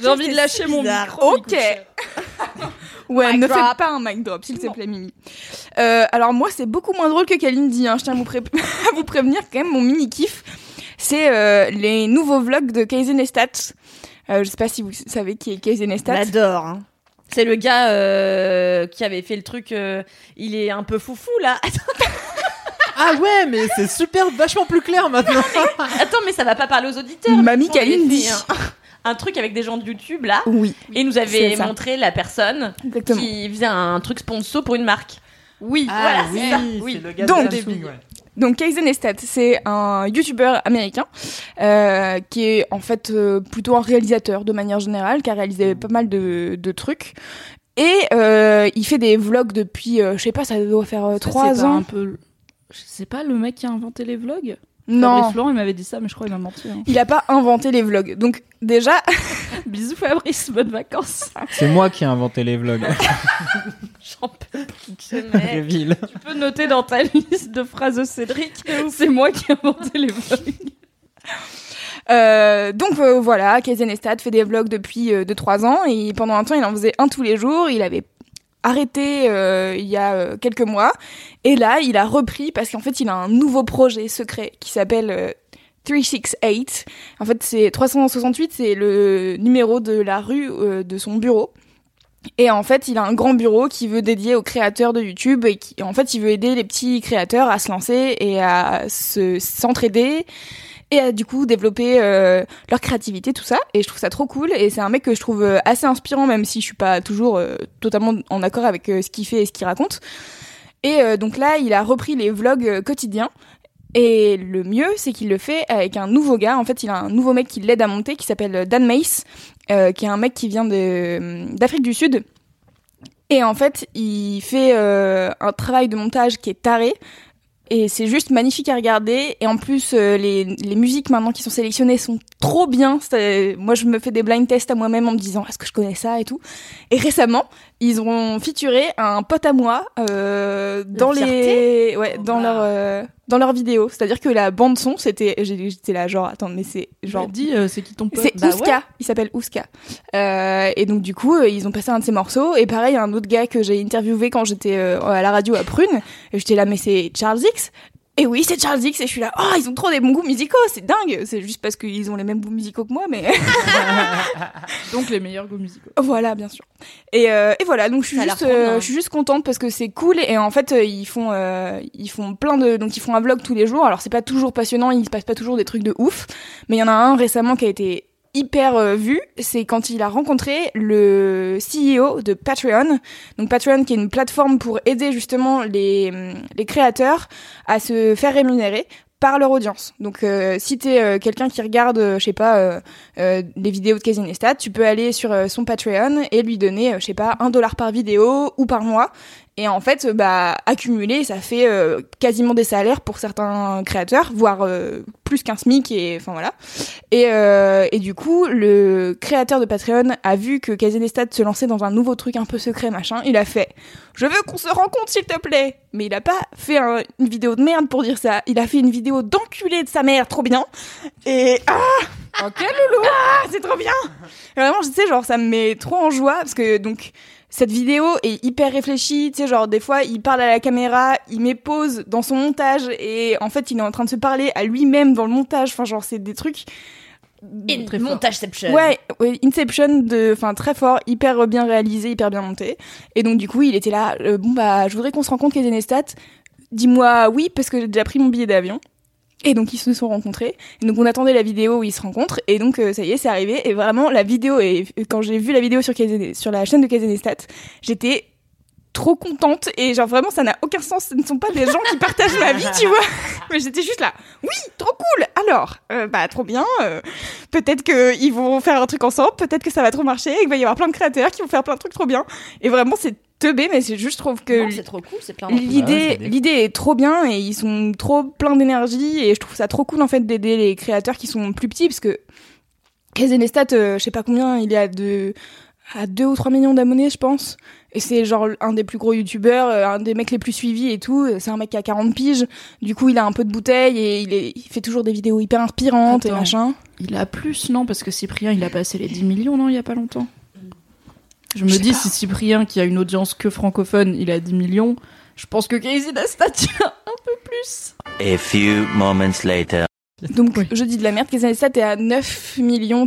J'ai envie de lâcher mon micro. Ok. Ouais, Mic ne drop. fais pas un mic drop, s'il te plaît, Mimi. Euh, alors moi, c'est beaucoup moins drôle que Kalindi. Hein. Je tiens à vous, pré- à vous prévenir quand même mon mini kiff. C'est euh, les nouveaux vlogs de Kaizen Estat. Euh, je sais pas si vous savez qui est Kaizen Je Estat. l'adore. hein. C'est le gars euh, qui avait fait le truc. euh, il est un peu foufou là. Ah ouais, mais c'est super, vachement plus clair maintenant. Attends, mais ça va pas parler aux auditeurs. Mamie Kalindi. fait Un, truc avec des gens de YouTube là. Oui, Et il nous avait montré la personne exactement. qui faisait un truc sponsor pour une marque. Oui. Voilà, oui, c'est ça. c'est Oui. le gars Donc, de Samsung, ouais. Donc Kaizen Estat, c'est un youtubeur américain euh, qui est en fait euh, plutôt un réalisateur de manière générale, qui a réalisé pas mal de, de trucs. Et euh, il fait des vlogs depuis, euh, je sais pas, ça doit faire euh, trois c'est pas ans. Un peu... Je sais pas le mec qui a inventé les vlogs? Non, Fabrice Florent, il m'avait dit ça, mais je crois qu'il m'a menti. hein. il a pas inventé les vlogs. Donc déjà, Bisous Fabrice, bonnes vacances. C'est moi qui ai inventé les vlogs. J'en peux plus. Tu peux noter dans ta liste de phrases de Cédric, c'est moi qui ai inventé les vlogs. euh, donc euh, voilà, Kaizen Estat fait des vlogs depuis 2-3 ans et pendant un temps il en faisait un tous les jours. Il avait arrêté euh, il y a euh, quelques mois et là il a repris parce qu'en fait il a un nouveau projet secret qui s'appelle euh, 368. En fait c'est 368 c'est le numéro de la rue euh, de son bureau. Et en fait, il a un grand bureau qui veut dédier aux créateurs de YouTube et qui, en fait, il veut aider les petits créateurs à se lancer et à se s'entraider et à du coup développer euh, leur créativité, tout ça. Et je trouve ça trop cool. Et c'est un mec que je trouve euh, assez inspirant, même si je suis pas toujours euh, totalement en accord avec ce qu'il fait et ce qu'il raconte. Et donc là, il a repris les vlogs quotidiens. Et le mieux, c'est qu'il le fait avec un nouveau gars. En fait, il a un nouveau mec qui l'aide à monter, qui s'appelle Dan Mace, qui est un mec qui vient d'Afrique du Sud. Et en fait, il fait un travail de montage qui est taré. Et c'est juste magnifique à regarder. Et en plus, euh, les, les musiques maintenant qui sont sélectionnées sont trop bien. C'est- Moi, je me fais des blind tests à moi-même en me disant est-ce que je connais ça et tout. Et récemment, ils ont featuré un pote à moi euh, dans les fierté. ouais Oh, dans leur euh, dans leur vidéo. C'est-à-dire que la bande son, c'était j'étais là genre attends mais c'est Genre, dis, euh, c'est qui ton pote? C'est Bah Ouska, ouais. il s'appelle Ouska. Euh, et donc du coup, euh, ils ont passé un de ses morceaux. Et pareil, un autre gars que j'ai interviewé quand j'étais euh, à la radio à Prune. J'étais là, mais c'est Charles X. Et oui, c'est Charles X. Et je suis là, oh, ils ont trop des bons goûts musicaux, c'est dingue. C'est juste parce qu'ils ont les mêmes goûts musicaux que moi, mais Donc les meilleurs goûts musicaux. voilà, bien sûr. Et, euh, et voilà, donc je suis Ça juste, euh, je suis juste contente parce que c'est cool. Et en fait, euh, ils font, euh, ils font plein de, donc ils font un vlog tous les jours. Alors c'est pas toujours passionnant, il se passe pas toujours des trucs de ouf, mais il y en a un récemment qui a été hyper euh, vu, c'est quand il a rencontré le CEO de Patreon. Donc Patreon qui est une plateforme pour aider justement les, hum, créateurs à se faire rémunérer par leur audience. Donc euh, si t'es euh, quelqu'un qui regarde, je sais pas, les vidéos de Casey Neistat, tu peux aller sur son Patreon et lui donner, je sais pas, un dollar par vidéo ou par mois. Et en fait, euh, bah, accumuler, ça fait euh, quasiment des salaires pour certains créateurs, voire euh, plus qu'un SMIC, et enfin voilà. Et, euh, et du coup, le créateur de Patreon a vu que Kazenestat se lançait dans un nouveau truc un peu secret, machin. Il a fait Je veux qu'on se rencontre, s'il te plaît Mais il a pas fait un- une vidéo de merde pour dire ça. Il a fait une vidéo d'enculé de sa mère, trop bien. Et ah Ok, loulou ah, c'est trop bien Et Vraiment, je sais, genre, ça me met trop en joie parce que donc cette vidéo est hyper réfléchie. Tu sais, genre des fois, il parle à la caméra, il met pause dans son montage et en fait, il est en train de se parler à lui-même dans le montage. Enfin, genre, c'est des trucs. Et Très montageception. Ouais, ouais, Inception de, enfin très fort, hyper bien réalisé, hyper bien monté. Et donc du coup, il était là. euh, bon bah, je voudrais qu'on se rencontre, Kezenestat. Dis-moi oui parce que j'ai déjà pris mon billet d'avion. Et donc ils se sont rencontrés. Et donc on attendait la vidéo où ils se rencontrent. Et donc euh, ça y est, c'est arrivé. Et vraiment la vidéo et quand j'ai vu la vidéo sur Kazene- sur la chaîne de Kezenestat, j'étais trop contente. Et genre vraiment ça n'a aucun sens. Ce ne sont pas des gens qui partagent ma vie tu vois. Mais j'étais juste là. Oui trop cool. Alors euh, bah trop bien. Euh, peut-être que ils vont faire un truc ensemble. Peut-être que ça va trop marcher. Et qu'il va y avoir plein de créateurs qui vont faire plein de trucs trop bien. Et vraiment c'est teubé mais c'est juste je trouve que Non, c'est trop cool, c'est plein l'idée l'idée est trop bien et ils sont trop pleins d'énergie et je trouve ça trop cool en fait d'aider les créateurs qui sont plus petits parce que Kazenestat euh, je sais pas combien il y a de à 2 ou 3 millions d'abonnés, je pense. Et c'est genre un des plus gros youtubeurs, euh, un des mecs les plus suivis et tout. C'est un mec qui a 40 piges. Du coup, il a un peu de bouteille et il, est, il fait toujours des vidéos hyper inspirantes et machin. Il a plus, non? Parce que Cyprien, il a passé les 10 millions, non, il y a pas longtemps. Je me dis, pas. si Cyprien, qui a une audience que francophone, il a 10 millions, je pense que Casey Neistat, il a un peu plus. A few moments later. Donc, je dis de la merde. Casey Neistat est à 9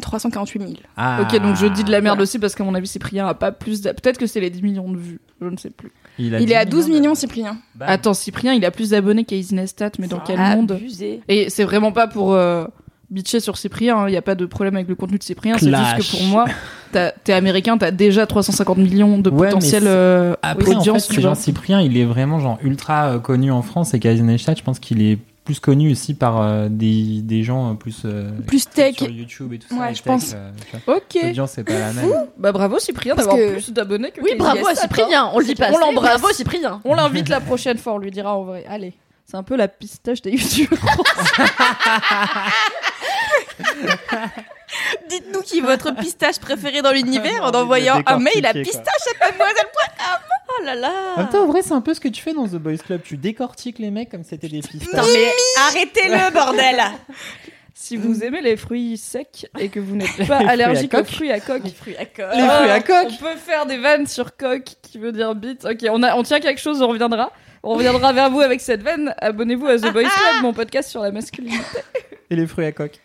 348 000. Ah. ok, donc je dis de la merde voilà. aussi, parce qu'à mon avis, Cyprien a pas plus. d'a- Peut-être que c'est les 10 millions de vues, je ne sais plus. Il, a Il 10 est à 12 millions. Cyprien. Bah, Attends, Cyprien, il a plus d'abonnés qu'Aisy Neistat, mais dans quel monde? Et c'est vraiment pas pour euh, bitcher sur Cyprien, il n'y a pas de problème avec le contenu de Cyprien, c'est juste que pour moi, t'es américain, t'as déjà 350 millions de Ouais, potentiel euh, Après, en audience, fait, tu c'est vois. genre Cyprien, il est vraiment genre ultra euh, connu en France et Casey Neistat, je pense qu'il est plus connu aussi par euh, des, des gens euh, plus euh, Plus tech. sur YouTube et tout ça. Ouais, et je tech, pense. euh. Ok. L'audience c'est pas la même. Bah bravo Cyprien Parce d'avoir que- plus d'abonnés que Oui, Casey bravo à Neistat, hein. Cyprien. On le dit pas. On l'embrasse. Bravo Cyprien. On l'invite la prochaine fois, on lui dira en vrai. Allez, c'est un peu la pistache des youtubeurs. Dites-nous qui est votre pistache préféré dans l'univers Ah, en envoyant un mail à pistache à mademoiselle. Oh là là. En même temps, en vrai, c'est un peu ce que tu fais dans The Boys Club. Tu décortiques les mecs comme c'était des pistaches. Non mais arrêtez-le bordel. si vous aimez les fruits secs et que vous n'êtes pas allergique aux fruits à coque, Les fruits à coque. Les fruits à coque. On peut faire des vannes sur coque qui veut dire bite. Ok, on, a, on tient quelque chose, on reviendra. On reviendra vers vous avec cette vanne. Abonnez-vous à The Boys Club, mon podcast sur la masculinité. Et les fruits à coque.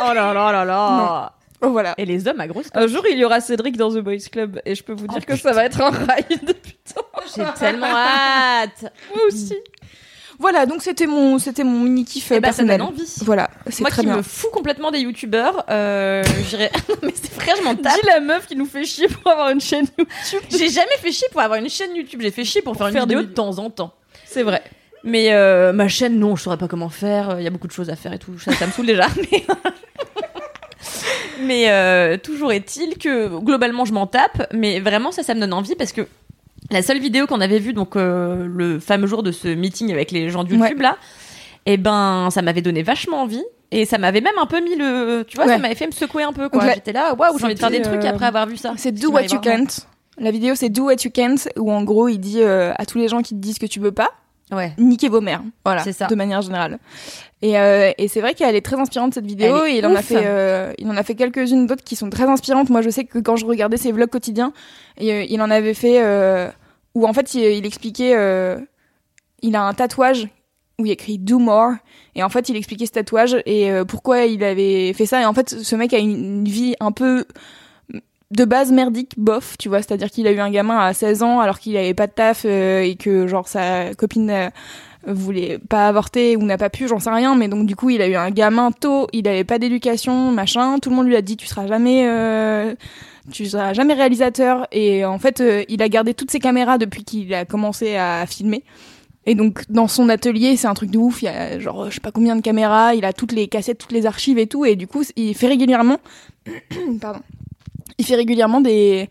Oh là là là là. Oh voilà. Et les hommes à grosse Un jour, il y aura Cédric dans The Boys Club et je peux vous dire que ça va être un ride. Putain, J'ai tellement hâte. moi aussi. Voilà, donc c'était mon, c'était mon mini kiff Eh bah, ça donne envie. Voilà, c'est Moi très qui bien. me fous complètement des youtubeurs, euh, j'irais. Non, mais c'est vrai, je m'en tape. Dis la meuf qui nous fait chier pour avoir une chaîne YouTube. J'ai jamais fait chier pour avoir une chaîne YouTube. J'ai fait chier pour, faire une faire des vidéo de temps en temps. C'est vrai. Mais euh, ma chaîne, non, je saurais pas comment faire. Il y a beaucoup de choses à faire et tout. Ça, ça me saoule déjà. Mais, mais euh, toujours est-il que globalement, je m'en tape. Mais vraiment, ça, ça me donne envie parce que la seule vidéo qu'on avait vue, donc euh, le fameux jour de ce meeting avec les gens de YouTube Ouais. là, et ben, ça m'avait donné vachement envie. Et ça m'avait même un peu mis le. Tu vois, Ouais. ça m'avait fait me secouer un peu. quoi. La- J'étais là, waouh, j'ai envie de faire des trucs après avoir vu ça. C'est Ce Do What You. Can't. La vidéo, c'est Do What You Can't, où en gros, il dit à tous les gens qui te disent que tu veux pas, Ouais. niquez vos mères. Voilà, C'est ça. de manière générale. Et, euh, et c'est vrai qu'elle est très inspirante cette vidéo. Et il en a fait, euh, il en a fait quelques-unes d'autres qui sont très inspirantes. Moi, je sais que quand je regardais ses vlogs quotidiens, et, euh, il en avait fait où en fait il, il expliquait, il a un tatouage où il écrit Do More. Et en fait, il expliquait ce tatouage et pourquoi il avait fait ça. Et en fait, ce mec a une vie un peu de base merdique, bof, tu vois. C'est-à-dire qu'il a eu un gamin à 16 ans alors qu'il avait pas de taf euh, et que genre sa copine euh, voulait pas avorter ou n'a pas pu, j'en sais rien. Mais donc du coup, il a eu un gamin tôt, il avait pas d'éducation, machin. Tout le monde lui a dit tu seras jamais, euh, tu seras jamais réalisateur. Et en fait, euh, il a gardé toutes ses caméras depuis qu'il a commencé à filmer. Et donc dans son atelier, c'est un truc de ouf. Il y a genre je sais pas combien de caméras. Il a toutes les cassettes, toutes les archives et tout. Et du coup, il fait régulièrement, pardon, il fait régulièrement des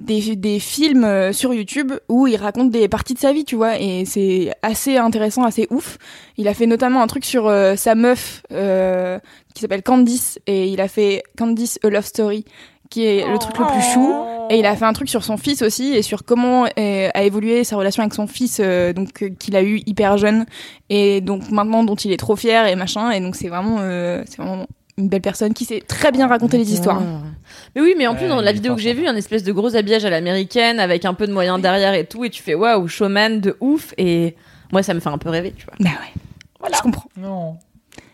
des, des films euh, sur YouTube où il raconte des parties de sa vie, tu vois, et c'est assez intéressant, assez ouf. Il a fait notamment un truc sur euh, sa meuf euh, qui s'appelle Candice, et il a fait Candice A Love Story, qui est le truc le plus chou. Et il a fait un truc sur son fils aussi et sur comment euh, a évolué sa relation avec son fils, euh, donc qu'il a eu hyper jeune et donc maintenant dont il est trop fier et machin. Et donc c'est vraiment, c'est vraiment une belle personne qui sait très bien raconter les histoires. Mais oui, mais en plus, Ouais, dans la vidéo que j'ai vue, un espèce de gros habillage à l'américaine avec un peu de moyens derrière et tout, et tu fais waouh, showman de ouf, et moi, ça me fait un peu rêver, tu vois. Bah ouais, je comprends. Non.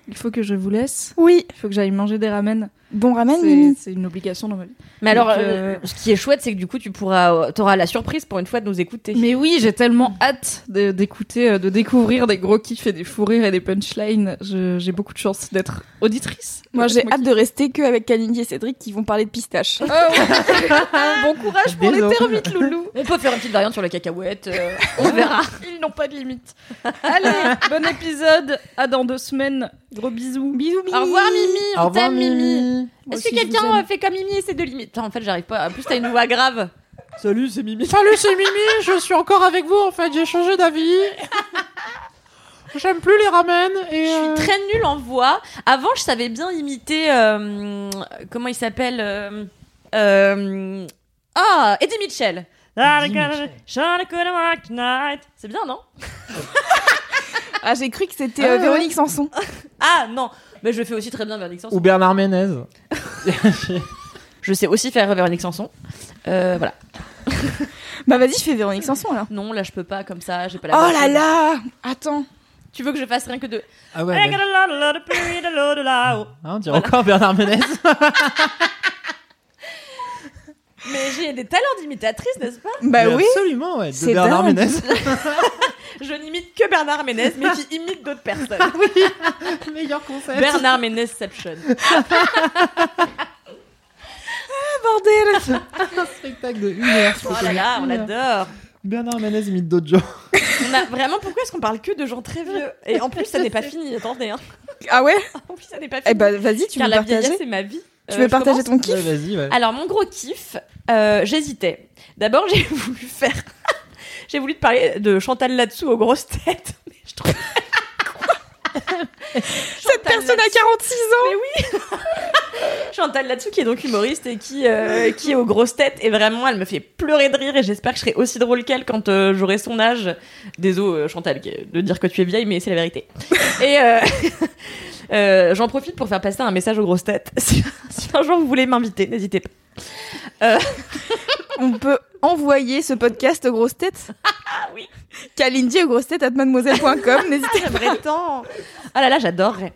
Il faut que je vous laisse. Oui, Il faut que j'aille manger des ramen. Bon ramen, C'est- Mimi. C'est une obligation dans ma vie. Mais alors, Donc, euh, ce qui est chouette, c'est que du coup, tu pourras, t'auras la surprise pour une fois de nous écouter. Mais oui, j'ai tellement hâte de- d'écouter, euh, de découvrir des gros kiffs et des fous rires et des punchlines. Je- J'ai beaucoup de chance d'être auditrice. Moi j'ai hâte de rester que avec Kalindi et Cédric qui vont parler de pistache. Ouais. bon courage pour les termites, loulou. On peut faire une petite variante sur la cacahuète, euh, on verra. Ils n'ont pas de limite. Allez, bon épisode. À dans deux semaines. Gros bisous. Bisous, Mimi. Au revoir, Mimi, Au on revoir, Mimi. Mimi. Est-ce que quelqu'un euh, fait comme Mimi et c'est de limites Putain, En fait, j'arrive pas. En plus, t'as une voix grave. Salut, c'est Mimi. Salut, c'est Mimi, je suis encore avec vous en fait, j'ai changé d'avis. J'aime plus les ramen et. Je euh, suis très nulle en voix. Avant, je savais bien imiter. euh, comment il s'appelle euh, euh, Ah, Eddie Mitchell. Mitchell. C'est bien, non? Ah, j'ai cru que c'était euh, Ah, Véronique Sanson. Ah non, mais je fais aussi très bien Véronique Sanson. Ou Bernard Ménez. Je sais aussi faire Véronique Sanson. Euh, voilà. Bah vas-y, je fais Véronique Sanson alors. Non, là je peux pas comme ça, j'ai pas la Oh là là Attends. Tu veux que je fasse rien que de Ah ouais. ouais. Ah, on dirait encore Bernard Ménez. Mais j'ai des talents d'imitatrice, n'est-ce pas? Bah Mais oui. Absolument, ouais. De C'est Bernard dingue. Ménez. Je n'imite que Bernard Ménez, mais qui imite d'autres personnes. Meilleur concept. Bernard Ménezception. Bordel Un spectacle de une heure. Oh là là, on l'adore. Bernard Ménez imite d'autres gens. On a vraiment pourquoi est-ce qu'on parle que de gens très vieux? Et en plus ça n'est pas fini, attendez. Hein. Ah ouais? En plus ça n'est pas fini. Eh bah vas-y, tu Car veux la partager? c'est ma vie. Tu Euh, veux partager commence ton kiff? Ouais, vas-y, ouais. Alors mon gros kiff, euh, j'hésitais. D'abord j'ai voulu faire, j'ai voulu te parler de Chantal là-dessous aux grosses têtes. Mais je trouve Cette personne a 46 ans Mais oui Chantal là-dessous qui est donc humoriste et qui, euh, qui est aux grosses têtes et vraiment elle me fait pleurer de rire et j'espère que je serai aussi drôle qu'elle quand euh, j'aurai son âge. Désolé euh, Chantal de dire que tu es vieille mais c'est la vérité. Et euh, euh, j'en profite pour faire passer un message aux grosses têtes. Si, si un jour vous voulez m'inviter, n'hésitez pas. On peut envoyer ce podcast aux grosses têtes Ah oui Kalindi aux grosses têtes at mademoiselle.com. N'hésitez J'aimerais tant Ah là là j'adorerais.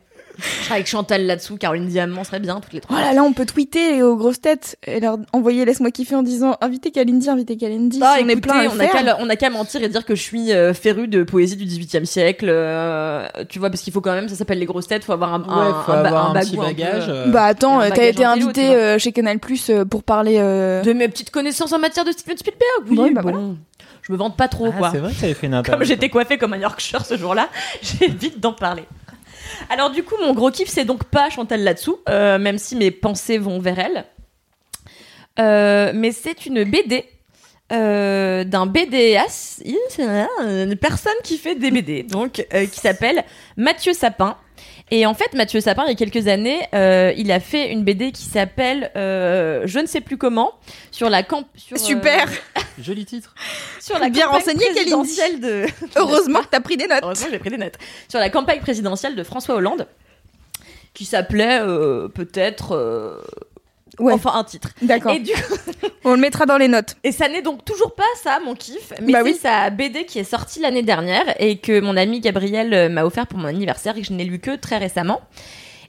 Avec Chantal là-dessous, Caroline Diamant serait bien toutes les Oh trois. là là, on peut tweeter aux grosses têtes et leur envoyer laisse-moi kiffer en disant invitez Kalindi, invitez Kalindi. Ah, si on est écoutez, plein à on a faire. qu'à on a qu'à mentir et dire que je suis euh, féru de poésie du 18e siècle. euh, tu vois, parce qu'il faut quand même, ça s'appelle les grosses têtes, faut avoir un, un, Ouais, faut un ba- avoir un, un petit bagou un peu, bagage. euh, euh, Bah attends, t'as été invité euh, chez Canal Plus euh, pour parler. euh, de mes petites connaissances en matière de Steven Spielberg. Oui, Ouais, bah bon, je me vante pas trop, ah, quoi. c'est vrai que t'avais fait une Comme j'étais coiffée comme un Yorkshire ce jour-là, j'évite d'en parler. Alors du coup, mon gros kiff, c'est donc pas Chantal là-dessous, euh, même si mes pensées vont vers elle. Euh, mais c'est une BD euh, d'un BDas, une personne qui fait des BD, donc euh, qui s'appelle Mathieu Sapin. Et en fait, Mathieu Sapin, il y a quelques années, euh, il a fait une BD qui s'appelle euh, Je ne sais plus comment sur la camp. Sur, euh, Super Joli titre. sur la Bien campagne renseigné, présidentielle de. Heureusement que t'as pris des notes. Heureusement que j'ai pris des notes. Sur la campagne présidentielle de François Hollande, qui s'appelait euh, peut-être. Ouais. Enfin, un titre. D'accord. Et, du coup- On le mettra dans les notes. et ça n'est donc toujours pas ça, mon kiff, mais Bah c'est oui. sa BD qui est sortie l'année dernière et que mon ami Gabriel euh, m'a offert pour mon anniversaire et que je n'ai lu que très récemment.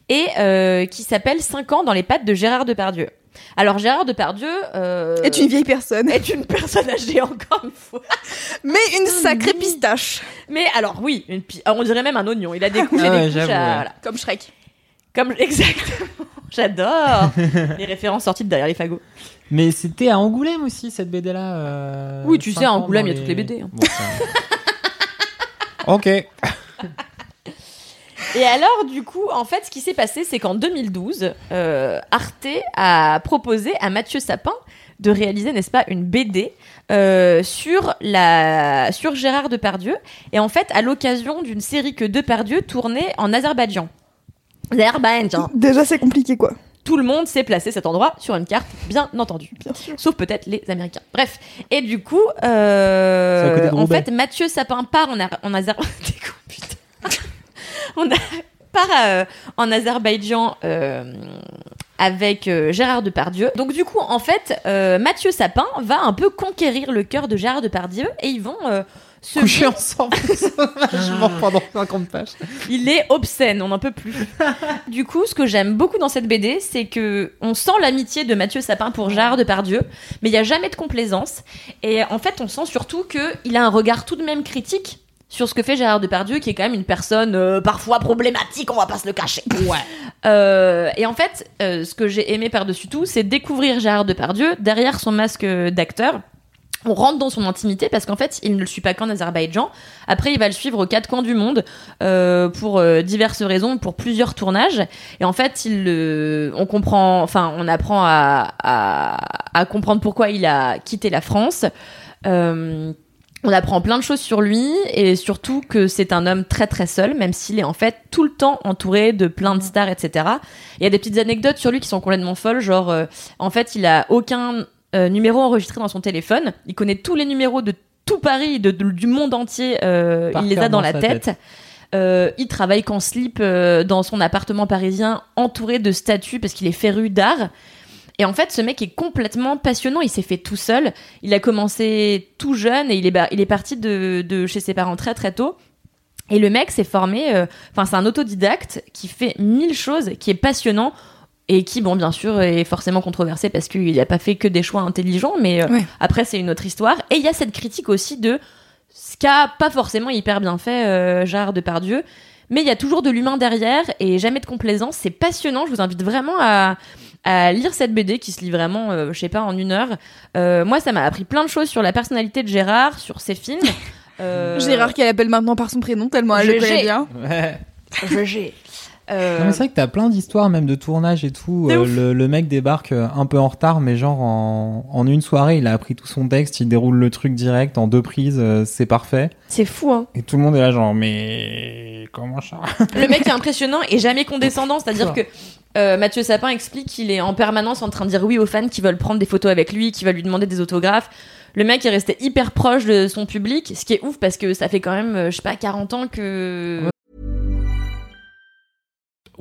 Et euh, qui s'appelle 5 ans dans les pattes de Gérard Depardieu. Alors, Gérard Depardieu. Euh, Est une vieille personne. est une personne âgée, encore une fois. Mais une sacrée pistache. Mais alors, oui, une pi- on dirait même un oignon. Il a des couches Ah et ouais, des couches. à- voilà. Comme Shrek. Comme exactement. J'adore les références sorties de derrière les fagots. Mais c'était à Angoulême aussi, cette BD-là. euh, Oui, tu sais, à Angoulême, il y a toutes les BD, hein. Bon, ça- ok. Et alors, du coup, en fait, ce qui s'est passé, c'est qu'en 2012, euh, Arte a proposé à Mathieu Sapin de réaliser, n'est-ce pas, une BD euh, sur la sur Gérard Depardieu. Et en fait, à l'occasion d'une série que Depardieu tournait en Azerbaïdjan. Azerbaïdjan. Déjà, c'est compliqué quoi. tout le monde sait placer cet endroit sur une carte, bien entendu. Sauf peut-être les Américains. Bref. Et du coup, euh, en Roubaix. fait, Mathieu Sapin part en, Azerbaïdjan. On a part euh, en Azerbaïdjan euh, avec euh, Gérard Depardieu. Donc du coup, en fait, euh, Mathieu Sapin va un peu conquérir le cœur de Gérard Depardieu et ils vont euh, ensemble sauvagement pendant 50 pages. il est obscène, on n'en peut plus. du coup, ce que j'aime beaucoup dans cette BD, c'est que on sent l'amitié de Mathieu Sapin pour Gérard Depardieu, mais il y a jamais de complaisance. Et en fait, on sent surtout que il a un regard tout de même critique sur ce que fait Gérard Depardieu, qui est quand même une personne euh, parfois problématique, on va pas se le cacher. Ouais. et en fait, euh, ce que j'ai aimé par-dessus tout, c'est découvrir Gérard Depardieu derrière son masque d'acteur. On rentre dans son intimité parce qu'en fait, il ne le suit pas qu'en Azerbaïdjan. Après, il va le suivre aux quatre coins du monde euh, pour euh, diverses raisons, pour plusieurs tournages. Et en fait, il, le- on comprend, enfin, on apprend à, à, à comprendre pourquoi il a quitté la France. Euh, on apprend plein de choses sur lui et surtout que c'est un homme très très seul, même s'il est en fait tout le temps entouré de plein de stars, etc. Il y a des petites anecdotes sur lui qui sont complètement folles, genre euh, en fait il a aucun euh, numéros enregistrés dans son téléphone. Il connaît tous les numéros de tout Paris, de, de- du monde entier. euh, il les a dans la tête. tête. Euh, il travaille qu'en slip euh, dans son appartement parisien, entouré de statues parce qu'il est féru d'art. Et en fait, ce mec est complètement passionnant. Il s'est fait tout seul. Il a commencé tout jeune et il est, il est parti de, de chez ses parents très très tôt. Et le mec s'est formé, euh, enfin c'est un autodidacte qui fait mille choses, qui est passionnant et qui, bon bien sûr, est forcément controversé parce qu'il n'a pas fait que des choix intelligents, mais euh, Ouais. après c'est une autre histoire. Et il y a cette critique aussi de ce qu'a pas forcément hyper bien fait euh, Gérard Depardieu, mais il y a toujours de l'humain derrière et jamais de complaisance. C'est passionnant. Je vous invite vraiment à, à lire cette BD qui se lit vraiment, euh, je sais pas, en une heure. Euh, moi, ça m'a appris plein de choses sur la personnalité de Gérard, sur ses films. Euh, Gérard qu'elle appelle maintenant par son prénom tellement elle le connaît bien. Ouais. GG. Euh, Non, mais c'est vrai que t'as plein d'histoires, même de tournage et tout. Euh, le, le mec débarque euh, un peu en retard, mais genre en, en une soirée, il a appris tout son texte, il déroule le truc direct en deux prises, euh, c'est parfait. c'est fou, hein. Et tout le monde est là, genre, mais comment ça Le mec est impressionnant et jamais condescendant. C'est-à-dire que euh, Mathieu Sapin explique qu'il est en permanence en train de dire oui aux fans qui veulent prendre des photos avec lui, qui veulent lui demander des autographes. Le mec est resté hyper proche de son public, ce qui est ouf parce que ça fait quand même, je sais pas, 40 ans que.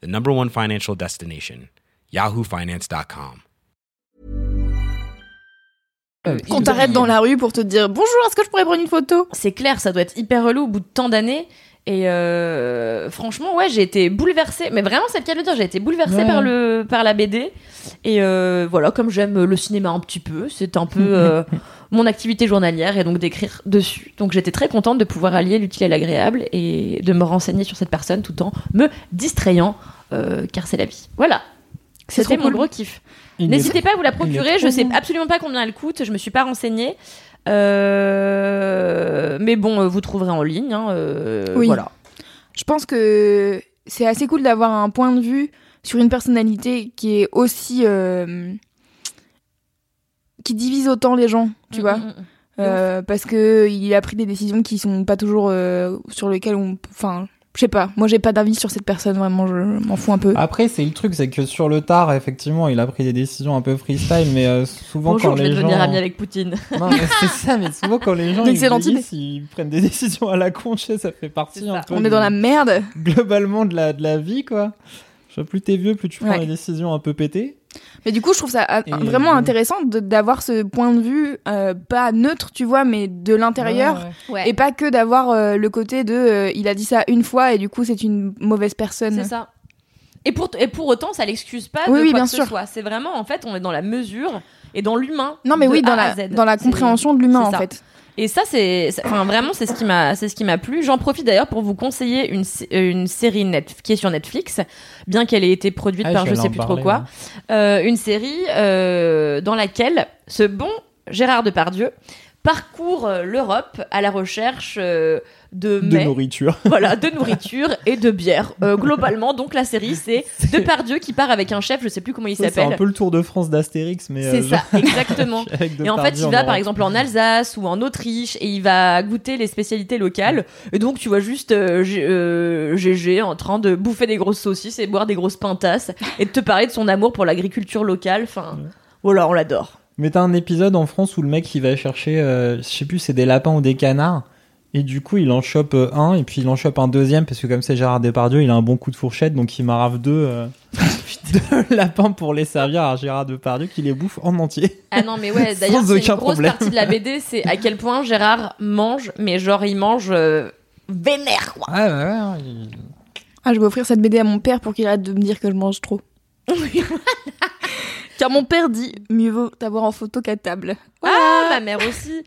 the number one financial destination, yahoofinance.com. Qu'on t'arrête dans la rue pour te dire bonjour, est-ce que je pourrais prendre une photo? C'est clair, ça doit être hyper relou au bout de tant d'années. Et euh, franchement, ouais, j'ai été bouleversée. Mais vraiment, c'est le cas de le dire, j'ai été bouleversée Ouais. par, le, par la BD. Et euh, voilà, comme j'aime le cinéma un petit peu, c'est un peu euh, mon activité journalière et donc d'écrire dessus. Donc j'étais très contente de pouvoir allier l'utile et l'agréable et de me renseigner sur cette personne tout en me distrayant, car c'est la vie. Voilà. C'était mon cool. gros kiff. N'hésitez pas à vous la procurer. Je sais absolument pas combien elle coûte. Je me suis pas renseignée. Euh, Mais bon, euh, vous trouverez en ligne. hein, euh, Oui. Voilà. Je pense que c'est assez cool d'avoir un point de vue sur une personnalité qui est aussi. qui divise autant les gens, tu Mm, vois. mm, mm. Euh, parce que il a pris des décisions qui sont pas toujours euh, sur lesquelles on. Enfin, je sais pas. Moi, j'ai pas d'avis sur cette personne, vraiment, je m'en fous un peu. Après, c'est le truc, c'est que sur le tard, effectivement, il a pris des décisions un peu freestyle, mais euh, souvent Bonjour, quand je vais les devenir gens... ami avec Poutine. Non, mais c'est ça, mais souvent quand les gens ils, Excellente vieillissent, ils prennent des décisions à la con, je sais, ça fait partie un peu on est dans la merde. globalement de la, de la vie, quoi. Plus t'es vieux, plus tu prends Ouais. des décisions un peu pétées. Mais du coup, je trouve ça Et, vraiment euh, intéressant d'avoir ce point de vue, euh, pas neutre, tu vois, mais de l'intérieur. Ouais, ouais. Et pas que d'avoir euh, le côté de euh, il a dit ça une fois et du coup c'est une mauvaise personne. C'est ça. Et pour, et pour autant, ça l'excuse pas Oui, de oui, quoi bien que sûr. ce soit. C'est vraiment, en fait, on est dans la mesure et dans l'humain. Non mais de oui, dans A la, à Z. dans la compréhension de l'humain en ça. fait. Et ça, c'est, enfin, vraiment, c'est ce qui m'a, c'est ce qui m'a plu. J'en profite d'ailleurs pour vous conseiller une, euh, une série net, qui est sur Netflix, bien qu'elle ait été produite Ah, par je j'allais sais plus parler, trop quoi. Euh, une série euh, dans laquelle ce bon Gérard Depardieu parcourt euh, l'Europe à la recherche euh, de, De mets, nourriture. voilà, de nourriture et de bière. Euh, globalement, donc la série, c'est Depardieu qui part avec un chef, je sais plus comment il Ça, C'est s'appelle. un peu le tour de France d'Astérix, mais. C'est euh, ça, genre, exactement. Et en fait, il va par exemple en Alsace ou en Autriche et il va goûter les spécialités locales. Et donc, tu vois juste GG en train de bouffer des grosses saucisses et boire des grosses pintasses et de te parler de son amour pour l'agriculture locale. Enfin, voilà, on l'adore. Mais t'as un épisode en France où le mec il va chercher, euh, je sais plus, c'est des lapins ou des canards. Et du coup, il en chope euh, un, et puis il en chope un deuxième, parce que comme c'est Gérard Depardieu, il a un bon coup de fourchette, donc il marave deux, euh, deux lapins pour les servir à Gérard Depardieu, qui les bouffe en entier. Ah non, mais ouais, d'ailleurs, c'est une grosse problème. partie de la BD, c'est à quel point Gérard mange, mais genre il mange euh, vénère, quoi. Ouais, ouais, ouais. il- Ah, je vais offrir cette BD à mon père pour qu'il arrête de me dire que je mange trop. Car mon père dit mieux vaut t'avoir en photo qu'à table. Ah, ma mère aussi.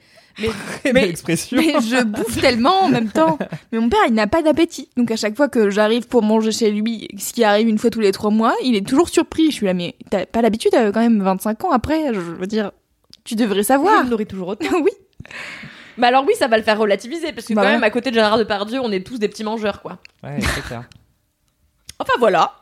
Mais expression. Mais je bouffe tellement en même temps. Mais mon père, il n'a pas d'appétit. Donc à chaque fois que j'arrive pour manger chez lui, ce qui arrive une fois tous les trois mois, il est toujours surpris. Je suis là, mais t'as pas l'habitude, euh, quand même, 25 ans après, je veux dire. Tu devrais savoir. Je nourris toujours autant. oui. Mais alors oui, ça va le faire relativiser parce que Bah quand ouais. même à côté de Gérard Depardieu, on est tous des petits mangeurs quoi. Ouais, c'est clair. Enfin voilà,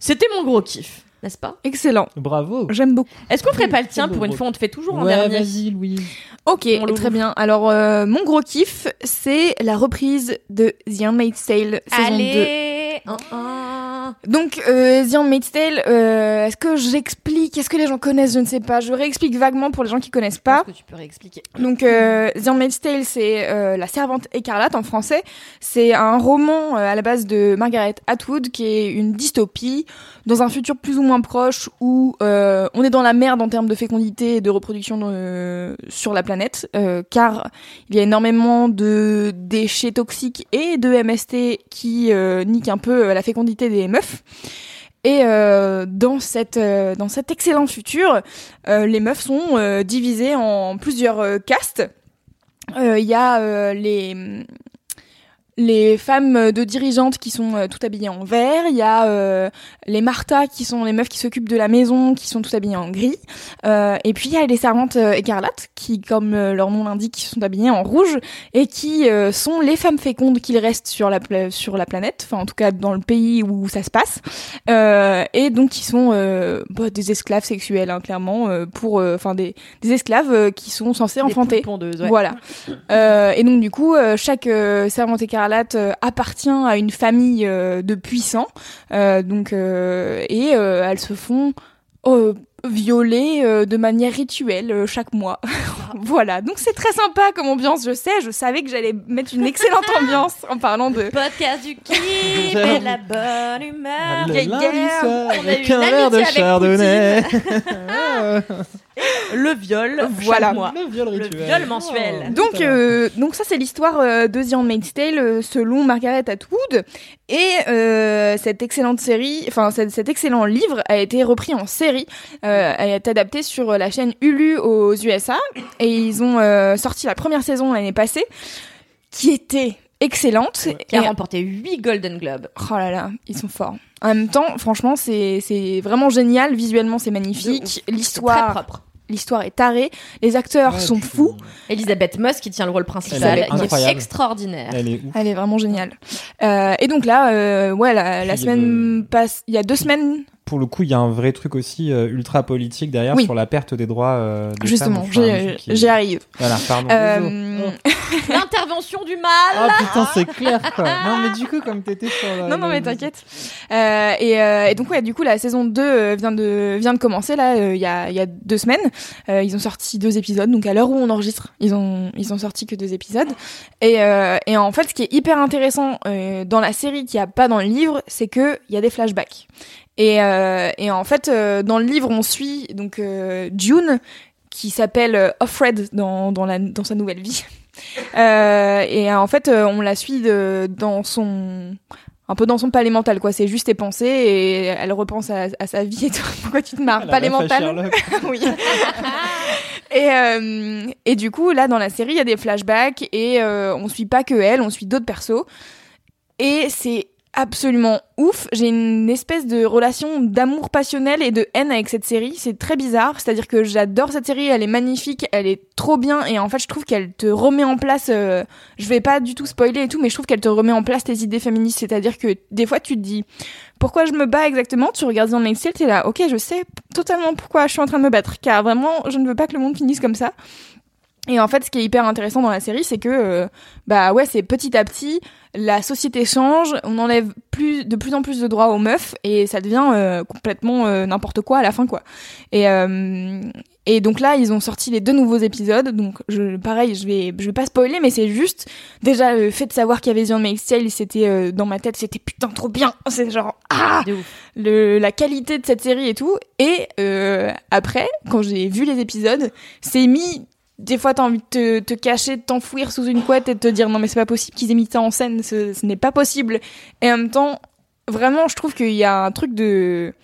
c'était mon gros kiff, n'est-ce pas? Excellent. Bravo. J'aime beaucoup. Est-ce qu'on ferait pas le tien pour une fois? On te fait toujours en Ouais, dernier. vas-y, Louise. Ok, très bien. Alors, euh, mon gros kiff, c'est la reprise de The Handmaid's Tale saison 2. Allez, un, un. Donc, euh, The Handmaid's Tale, euh, est-ce que j'explique Est-ce que les gens connaissent Je ne sais pas. Je réexplique vaguement pour les gens qui connaissent pas. Est-ce que tu peux réexpliquer Donc, euh, The Handmaid's Tale, c'est euh, La Servante écarlate en français. C'est un roman euh, à la base de Margaret Atwood, qui est une dystopie dans un futur plus ou moins proche où euh, on est dans la merde en termes de fécondité et de reproduction sur la planète, car il y a énormément de déchets toxiques et de MST qui niquent un peu euh, la fécondité des meufs. Et euh, dans, cette, euh, dans cet excellent futur, les meufs sont divisées en plusieurs castes. Il y a les les femmes de dirigeantes qui sont euh, toutes habillées en vert, il y a euh, les Martha qui sont les meufs qui s'occupent de la maison qui sont toutes habillées en gris, Euh, et puis il y a les servantes euh, écarlates qui, comme euh, leur nom l'indique, qui sont habillées en rouge et qui euh, sont les femmes fécondes qu'il reste sur la pla- sur la planète, enfin en tout cas dans le pays où ça se passe, Euh, et donc qui sont euh, bah, des esclaves sexuels hein, clairement euh, pour euh, enfin des des esclaves euh, qui sont censés enfanter. ouais. Voilà. Euh, et donc du coup, euh, chaque euh, servante écarlate euh, appartient à une famille euh, de puissants. Euh, donc et elles se font violer euh, de manière rituelle euh, chaque mois. voilà. Donc c'est très sympa comme ambiance. Je sais. Je savais que j'allais mettre une excellente ambiance en parlant de. Podcast du kiff et de la bonne humeur. Le guerre. On a eu un verre de chardonnay. Le viol Voilà. mois. Le viol Le rituel. viol mensuel. Donc, euh, donc ça c'est l'histoire euh, de The Handmaid's Tale euh, selon Margaret Atwood et euh, cette excellente série, enfin cet, cet excellent livre a été repris en série, euh, été adapté sur la chaîne Hulu aux USA et ils ont euh, sorti la première saison l'année passée qui était excellente. Qui a Et- remporté 8 Golden Globes. Oh là là, ils sont forts. En même temps, franchement, c'est c'est vraiment génial. Visuellement, c'est magnifique. L'histoire, propre. l'histoire est tarée. Les acteurs Ouais, sont puis- fou. Elisabeth Moss qui tient le rôle principal, Elle est qui est extraordinaire. Elle est. Elle est vraiment géniale. Euh, et donc là, euh, ouais, la, semaine passe. Il y a deux semaines, Pour le coup, il y a un vrai truc aussi euh, ultra politique derrière Oui. sur la perte des droits. euh, des justement. Enfin, j'y qui- arrive. Voilà, pardon. Euh, L'intervention du mal. Ah putain, c'est clair quoi. Non, mais du coup, comme t'étais sur la. non, non, la- mais t'inquiète. Euh, et, euh, et donc, ouais, du coup, la saison 2 euh, vient de, vient de commencer, là, euh, il y, a, il y a deux semaines. Euh, ils ont sorti deux épisodes. Donc, à l'heure où on enregistre, ils ont, ils ont sorti que deux épisodes. Et, euh, et en fait, ce qui est hyper intéressant euh, dans la série qu'il n'y a pas dans le livre, c'est qu'il y a des flashbacks. Et, euh, et en fait, euh, dans le livre, on suit donc euh, June, qui s'appelle Offred dans, dans, la, dans sa nouvelle vie. Et en fait, on la suit de, dans son un peu dans son palais mental quoi. C'est juste tes pensées et elle repense à, à sa vie et tout. Pourquoi tu te marres? La palais mental? Oui. Et euh, et du coup là dans la série il y a des flashbacks et euh, on suit pas que elle on suit d'autres persos. Et c'est absolument ouf. J'ai une espèce de relation d'amour passionnel et de haine avec cette série. C'est très bizarre. C'est-à-dire que j'adore cette série. Elle est magnifique. Elle est trop bien. Et en fait, je trouve qu'elle te remet en place. euh, je vais pas du tout spoiler et tout, mais je trouve qu'elle te remet en place tes idées féministes. C'est-à-dire que des fois, tu te dis pourquoi je me bats exactement? Tu regardes dans Excel, t'es là. Ok, je sais totalement pourquoi je suis en train de me battre. Car vraiment, je ne veux pas que le monde finisse comme ça. Et en fait, ce qui est hyper intéressant dans la série, c'est que, euh, bah ouais, c'est petit à petit, la société change, on enlève plus, de plus en plus de droits aux meufs, et ça devient euh, complètement euh, n'importe quoi à la fin, quoi. Et, euh, et donc là, ils ont sorti les deux nouveaux épisodes, donc je, pareil, je vais, je vais pas spoiler, mais c'est juste, déjà, le fait de savoir qu'il y avait The Handmaid's Tale, c'était euh, dans ma tête, c'était putain trop bien, c'est genre, ah De ouf. le, la qualité de cette série et tout. Et euh, après, quand j'ai vu les épisodes, c'est mis. Des fois, t'as envie de te, cacher, de t'enfouir sous une couette et de te dire non, mais c'est pas possible qu'ils aient mis ça en scène, ce, ce n'est pas possible. Et en même temps, vraiment, je trouve qu'il y a un truc de.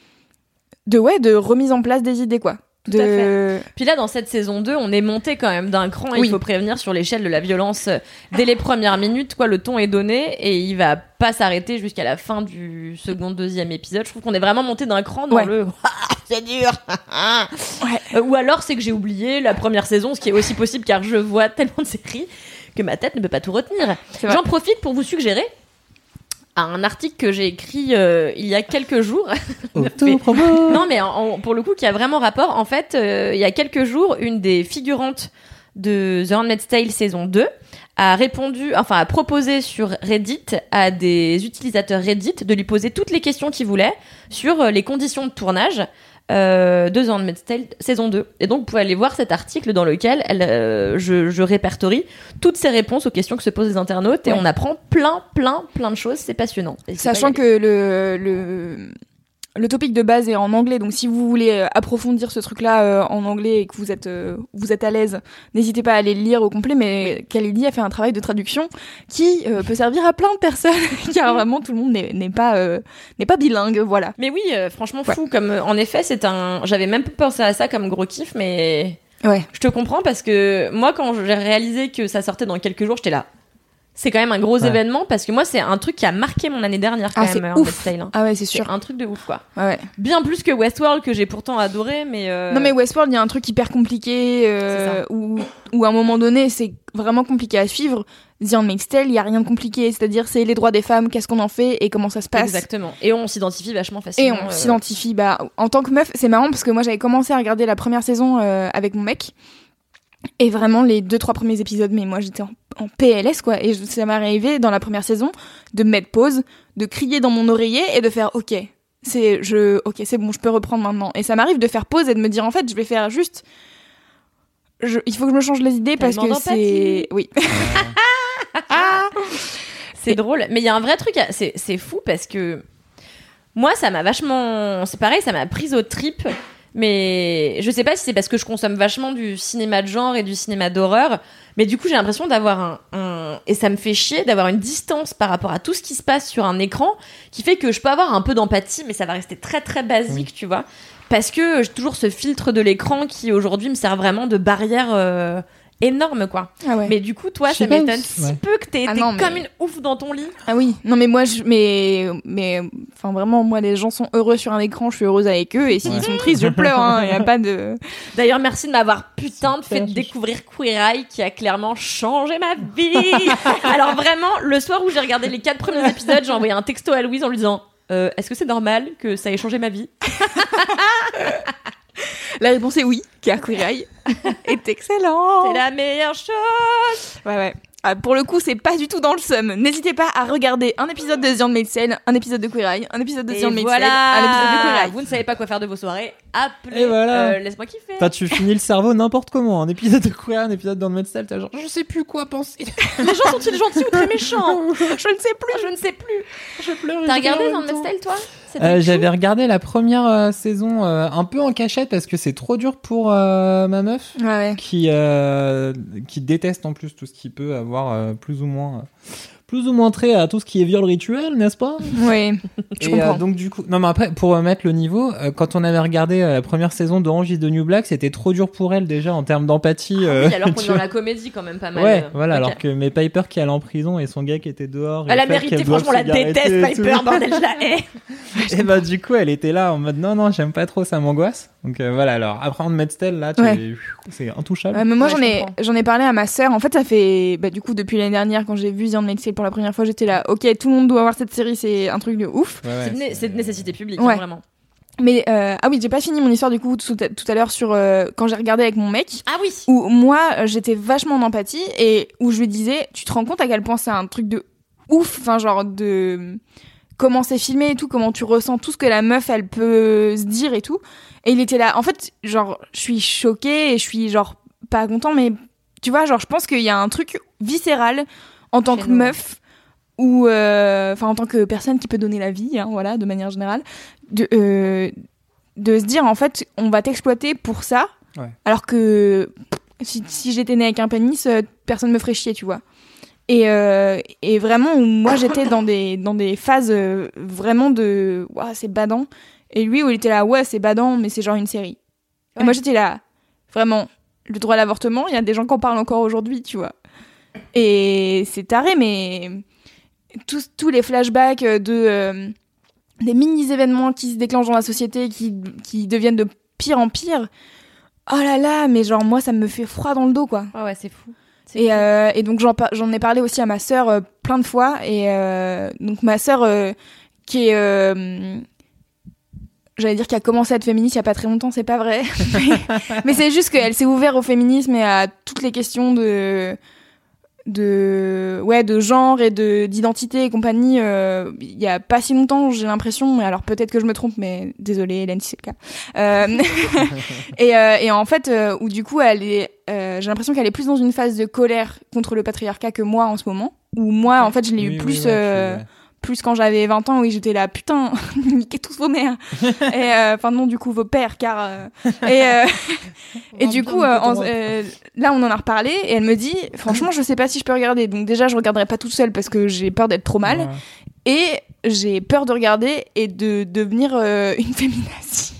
de ouais, de remise en place des idées, quoi. Tout à de... Puis là, dans cette saison 2, on est monté quand même d'un cran. Oui. Il faut prévenir sur l'échelle de la violence euh, dès les premières minutes. Quoi, le ton est donné et il va pas s'arrêter jusqu'à la fin du second, deuxième épisode. Je trouve qu'on est vraiment monté d'un cran dans Ouais. le. c'est dur. Euh, Ou alors c'est que j'ai oublié la première saison, ce qui est aussi possible car je vois tellement de séries que ma tête ne peut pas tout retenir. J'en profite pour vous suggérer un article que j'ai écrit euh, il y a quelques jours. Non, mais en- en- pour le coup, qui a vraiment rapport. En fait, euh, il y a quelques jours, une des figurantes de The Handmaid's Tale saison 2 a répondu, enfin a proposé sur Reddit à des utilisateurs Reddit de lui poser toutes les questions qu'ils voulaient sur euh, les conditions de tournage euh, de The Handmaid's Tale saison 2. Et donc, vous pouvez aller voir cet article dans lequel elle, euh, je, je répertorie toutes ces réponses aux questions que se posent les internautes et Ouais. on apprend plein, plein, plein de choses. C'est passionnant. Sachant que le, le, le topic de base est en anglais, donc si vous voulez euh, approfondir ce truc-là euh, en anglais et que vous êtes, euh, vous êtes à l'aise, n'hésitez pas à aller le lire au complet, mais Kalili a fait un travail de traduction qui euh, peut servir à plein de personnes, car vraiment tout le monde n'est pas, n'est pas bilingue, voilà. Mais oui, franchement fou. Comme en effet, c'est un. J'avais même pas pensé à ça comme gros kiff, mais Ouais. je te comprends parce que moi, quand j'ai réalisé que ça sortait dans quelques jours, j'étais là. C'est quand même un gros Ouais. événement parce que moi, c'est un truc qui a marqué mon année dernière quand Ah, même. c'est ouf. Tale, hein. Ah ouais, c'est sûr. un truc de ouf, quoi. Ouais, ouais. Bien plus que Westworld que j'ai pourtant adoré, mais. euh, Non mais Westworld, il y a un truc hyper compliqué euh, où, où à un moment donné, c'est vraiment compliqué à suivre. The Handmaid's Tale, il y a rien de compliqué, c'est-à-dire c'est les droits des femmes, qu'est-ce qu'on en fait et comment ça se passe. Exactement. Et on s'identifie vachement Et facilement. on euh, s'identifie. Bah, en tant que meuf, c'est marrant parce que moi j'avais commencé à regarder la première saison euh, avec mon mec. Et vraiment, les deux, trois premiers épisodes, mais moi j'étais en, en PLS quoi. Et je- ça m'est arrivé dans la première saison de me mettre pause, de crier dans mon oreiller et de faire OK. C'est je OK, c'est bon, je peux reprendre maintenant. Et ça m'arrive de faire pause et de me dire en fait, je vais faire juste je, il faut que je me change les idées parce que c'est oui. C'est drôle, mais il y a un vrai truc, c'est fou parce que moi, ça m'a vachement. C'est pareil, ça m'a prise aux tripes, mais je sais pas si c'est parce que je consomme vachement du cinéma de genre et du cinéma d'horreur, mais du coup, j'ai l'impression d'avoir un, un- Et ça me fait chier d'avoir une distance par rapport à tout ce qui se passe sur un écran qui fait que je peux avoir un peu d'empathie, mais ça va rester très très basique, tu vois. Parce que j'ai toujours ce filtre de l'écran qui aujourd'hui me sert vraiment de barrière euh, énorme, quoi. Ah ouais. Mais du coup, toi, ça m'étonne si- ouais. peu que t'aies Ah été non, mais- comme une ouf dans ton lit. Ah oui, non mais moi je mais mais enfin vraiment moi les gens sont heureux sur un écran, je suis heureuse avec eux et s'ils Ouais. sont tristes, je pleure hein, il y a pas de D'ailleurs, merci de m'avoir putain de fait découvrir Queer Eye qui a clairement changé ma vie. Alors vraiment, le soir où j'ai regardé les quatre premiers épisodes, j'ai envoyé un texto à Louise en lui disant euh, Est-ce que c'est normal que ça ait changé ma vie La réponse est oui, car Queer Eye est excellent. C'est la meilleure chose. Ouais ouais. Ah, pour le coup, c'est pas du tout dans le seum. N'hésitez pas à regarder un épisode de The Handmaid's un épisode de Queer Eye, un épisode de The Handmaid's Tale, un épisode de Queer voilà. Eye. Vous ne savez pas quoi faire de vos soirées Appelez. Et voilà. euh, Laisse-moi kiffer. Toi, tu finis le cerveau n'importe comment. Un épisode de Queer, un épisode le Tale, t'as genre, je sais plus quoi penser. Les gens sont-ils gentils ou très méchants? Je ne sais plus. Je ne sais plus. je pleure. T'as regardé Tale, toi? Euh, J'avais regardé la première euh, saison euh, un peu en cachette parce que c'est trop dur pour euh, ma meuf Ouais ouais. qui euh, qui déteste en plus tout ce qui peut avoir euh, plus ou moins plus ou moins trait à tout ce qui est viol rituel, n'est-ce pas Ouais. Je Et euh, donc du coup, non mais après pour mettre le niveau, euh, quand on avait regardé euh, la première saison d'Orange is the New Black, c'était trop dur pour elle déjà en termes d'empathie. Ah euh, oui, alors qu'on est dans la comédie quand même pas mal. Ouais, euh, voilà, alors que mes Piper qui allait en prison et son gars qui était dehors. Elle a mérité, franchement, la déteste. Piper, bordel, je la hais. Et bah du coup, elle était là en mode non non, j'aime pas trop, ça m'angoisse. Donc euh, voilà, alors après on te met Stell là, tu Ouais. c'est intouchable. Ouais, mais moi Ouais, j'en je ai j'en ai parlé à ma sœur. En fait, ça fait bah, du coup depuis l'année dernière quand j'ai vu The Tale pour la première fois, j'étais là. Ok, tout le monde doit voir cette série, c'est un truc de ouf. C'est de nécessité publique, Ouais. hein, vraiment. Mais euh, ah oui, j'ai pas fini mon histoire du coup tout, à- tout à l'heure sur euh, quand j'ai regardé avec mon mec. Ah oui Où moi euh, j'étais vachement en empathie et où je lui disais, tu te rends compte à quel point c'est un truc de ouf, enfin genre de comment c'est filmé et tout, comment tu ressens tout ce que la meuf elle peut se dire et tout. Et il était là. En fait, genre je suis choquée et je suis genre pas content, mais tu vois, genre je pense qu'il y a un truc viscéral en tant Chez que nous. meuf ou euh, enfin en tant que personne qui peut donner la vie, hein, voilà, de manière générale, de euh, de se dire en fait on va t'exploiter pour ça, Ouais. alors que pff, si, si j'étais née avec un pénis, euh, personne me ferait chier, tu vois. Et, euh, et vraiment où moi j'étais dans des dans des phases euh, vraiment de Ouah, c'est badant et lui où il était là ouais c'est badant mais c'est genre une série. Et moi j'étais là vraiment le droit à l'avortement, il y a des gens qui en parlent encore aujourd'hui, tu vois. Et c'est taré mais tous tous les flashbacks de euh, des mini événements qui se déclenchent dans la société, qui qui deviennent de pire en pire. Oh là là, mais genre moi ça me fait froid dans le dos quoi. Ouais, ouais, c'est fou. Et, euh, et donc j'en ai parlé aussi à ma sœur euh, plein de fois. Et euh, donc ma sœur qui est j'allais dire qui a commencé à être féministe il y a pas très longtemps c'est pas vrai. Mais, mais c'est juste qu'elle s'est ouverte au féminisme et à toutes les questions de de ouais de genre et de d'identité et compagnie euh, il y a pas si longtemps j'ai l'impression alors peut-être que je me trompe mais désolée Hélène si c'est le cas euh, et, euh, et en fait euh, où du coup elle est euh, j'ai l'impression qu'elle est plus dans une phase de colère contre le patriarcat que moi en ce moment où moi en fait je l'ai eu Oui, plus euh, ouais. Plus quand j'avais 20 ans, oui, j'étais là, putain, niquez tous vos mères. et, euh, enfin, non, du coup, vos pères, car. euh, et euh, et du coup, en- là, on en a reparlé, et elle me dit, franchement, je sais pas si je peux regarder. Donc, déjà, je regarderai pas toute seule parce que j'ai peur d'être trop mal. Ouais. Et j'ai peur de regarder et de devenir une féminazie.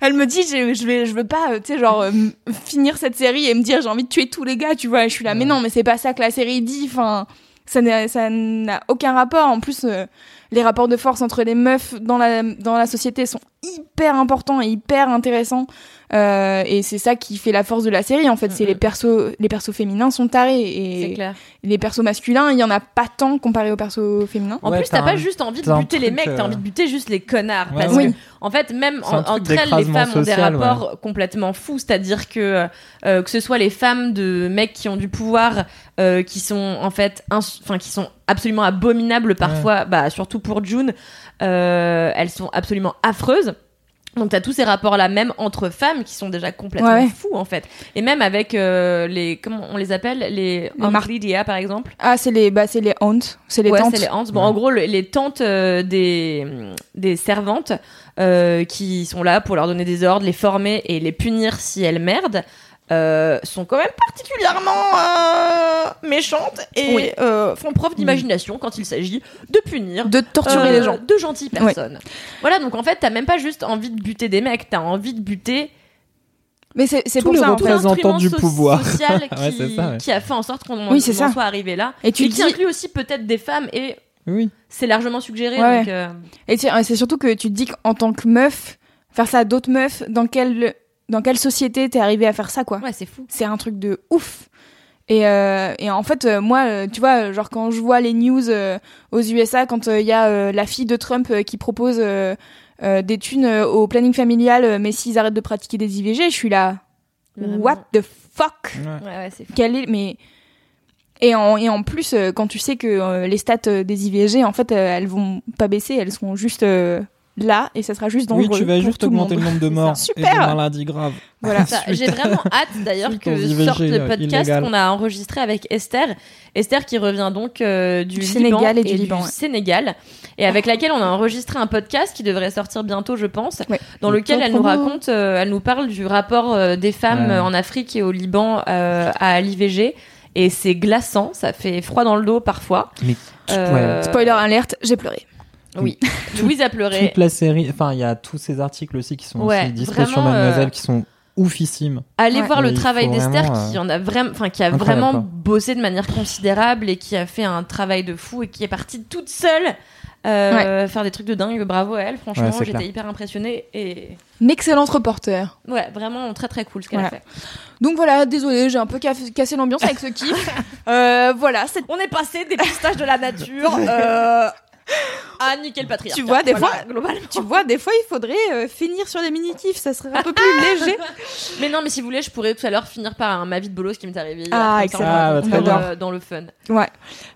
Elle me dit, je, je vais, je veux pas, tu sais, genre, euh, finir cette série et me dire, j'ai envie de tuer tous les gars, tu vois. Je suis là, mais non, mais c'est pas ça que la série dit. Enfin, ça n'a, aucun rapport. En plus, euh, les rapports de force entre les meufs dans la société sont hyper importants et hyper intéressants. Euh, et c'est ça qui fait la force de la série, en fait. C'est Mhm. les persos, les persos féminins sont tarés. C'est Et clair. les persos masculins, il y en a pas tant comparé aux persos féminins. En Ouais, plus, t'as pas juste envie de buter les mecs, euh, t'as envie de buter juste les connards. Ouais, parce que, en fait, même C'est en- entre elles, les femmes ont des rapports complètement fous. C'est-à-dire que euh, que ce soit les femmes de mecs qui ont du pouvoir, euh, qui sont en fait, enfin, qui sont absolument abominables parfois, bah surtout pour June, euh, elles sont absolument affreuses. Donc t'as tous ces rapports là même entre femmes qui sont déjà complètement Ouais, fous en fait. Et même avec euh, les comment on les appelle? Les Les par exemple. Ah, c'est les, bah, c'est les haunts, c'est les ouais, tantes. c'est les tantes. Bon, Ouais. en gros, le- les tantes euh, des, des servantes euh, qui sont là pour leur donner des ordres, les former et les punir si elles merdent. Euh, sont quand même particulièrement euh, méchantes et Oui. euh, font preuve d'imagination quand il s'agit de punir de torturer euh, les gens. de gentilles personnes. Voilà, donc en fait, t'as même pas juste envie de buter des mecs, t'as envie de buter Mais c'est pour les ça. l'instrument du so- pouvoir. social qui, Ouais, ça, ouais. qui a fait en sorte qu'on Oui, en soit arrivé là. Et tu et te qui dis- inclut aussi peut-être des femmes et Oui. c'est largement suggéré. Ouais, donc, euh, Et c'est c'est surtout que tu te dis qu'en tant que meuf, faire ça à d'autres meufs, dans quelle, dans quelle société t'es arrivé à faire ça, quoi ouais, c'est fou. C'est un truc de ouf. Et, euh, et en fait, euh, moi, euh, tu vois, genre quand je vois les news euh, aux USA, quand il y a euh, la fille de Trump euh, qui propose euh, euh, des thunes euh, au planning familial, euh, mais s'ils arrêtent de pratiquer des IVG, je suis là. Vraiment. What the fuck? Ouais, ouais, c'est fou. Quel est mais et en, et en plus quand tu sais que euh, les stats euh, des IVG en fait euh, elles vont pas baisser elles seront juste euh, là et ça sera juste dangereux Oui, tu vas pour juste tout le augmenter le, monde. nombre de morts ça. et de Super. maladies graves. voilà Ça, J'ai vraiment hâte d'ailleurs que IVG, sorte le euh, podcast qu'on a enregistré avec Esther. Esther qui revient donc euh, du, Du Liban Sénégal et du Liban, ouais. Sénégal et avec laquelle on a enregistré un podcast qui devrait sortir bientôt, je pense, Ouais. dans lequel elle nous raconte, euh, elle nous parle du rapport euh, des femmes Ouais. en Afrique et au Liban euh, à l'IVG. Et c'est glaçant, ça fait froid dans le dos parfois. Mais Euh, spoiler alerte j'ai pleuré Oui, Louise a pleuré. toute la série, enfin, il y a tous ces articles aussi qui sont Ouais, aussi dispo sur Mademoiselle euh, qui sont oufissimes. Allez Ouais. voir le travail d'Esther qui en a vraiment, enfin qui a incroyable, vraiment quoi. bossé de manière considérable et qui a fait un travail de fou et qui est partie toute seule euh, faire des trucs de dingue. Bravo à elle, franchement, Ouais, j'étais hyper impressionnée et une excellente reporter ouais, vraiment très très cool ce qu'elle a fait. donc voilà désolé j'ai un peu ca- cassé l'ambiance avec ce kiff euh, voilà On est passé des pistaches de la nature à nickel patriarcat. Tu vois, des Voilà, fois- globalement. tu vois des fois il faudrait euh, finir sur des mini kiffs ça serait un peu plus léger Mais non, mais si vous voulez, je pourrais tout à l'heure finir par un ma vie de bolos qui m'est arrivé. Ah, excellent. Ah, bah, euh, dans le fun. ouais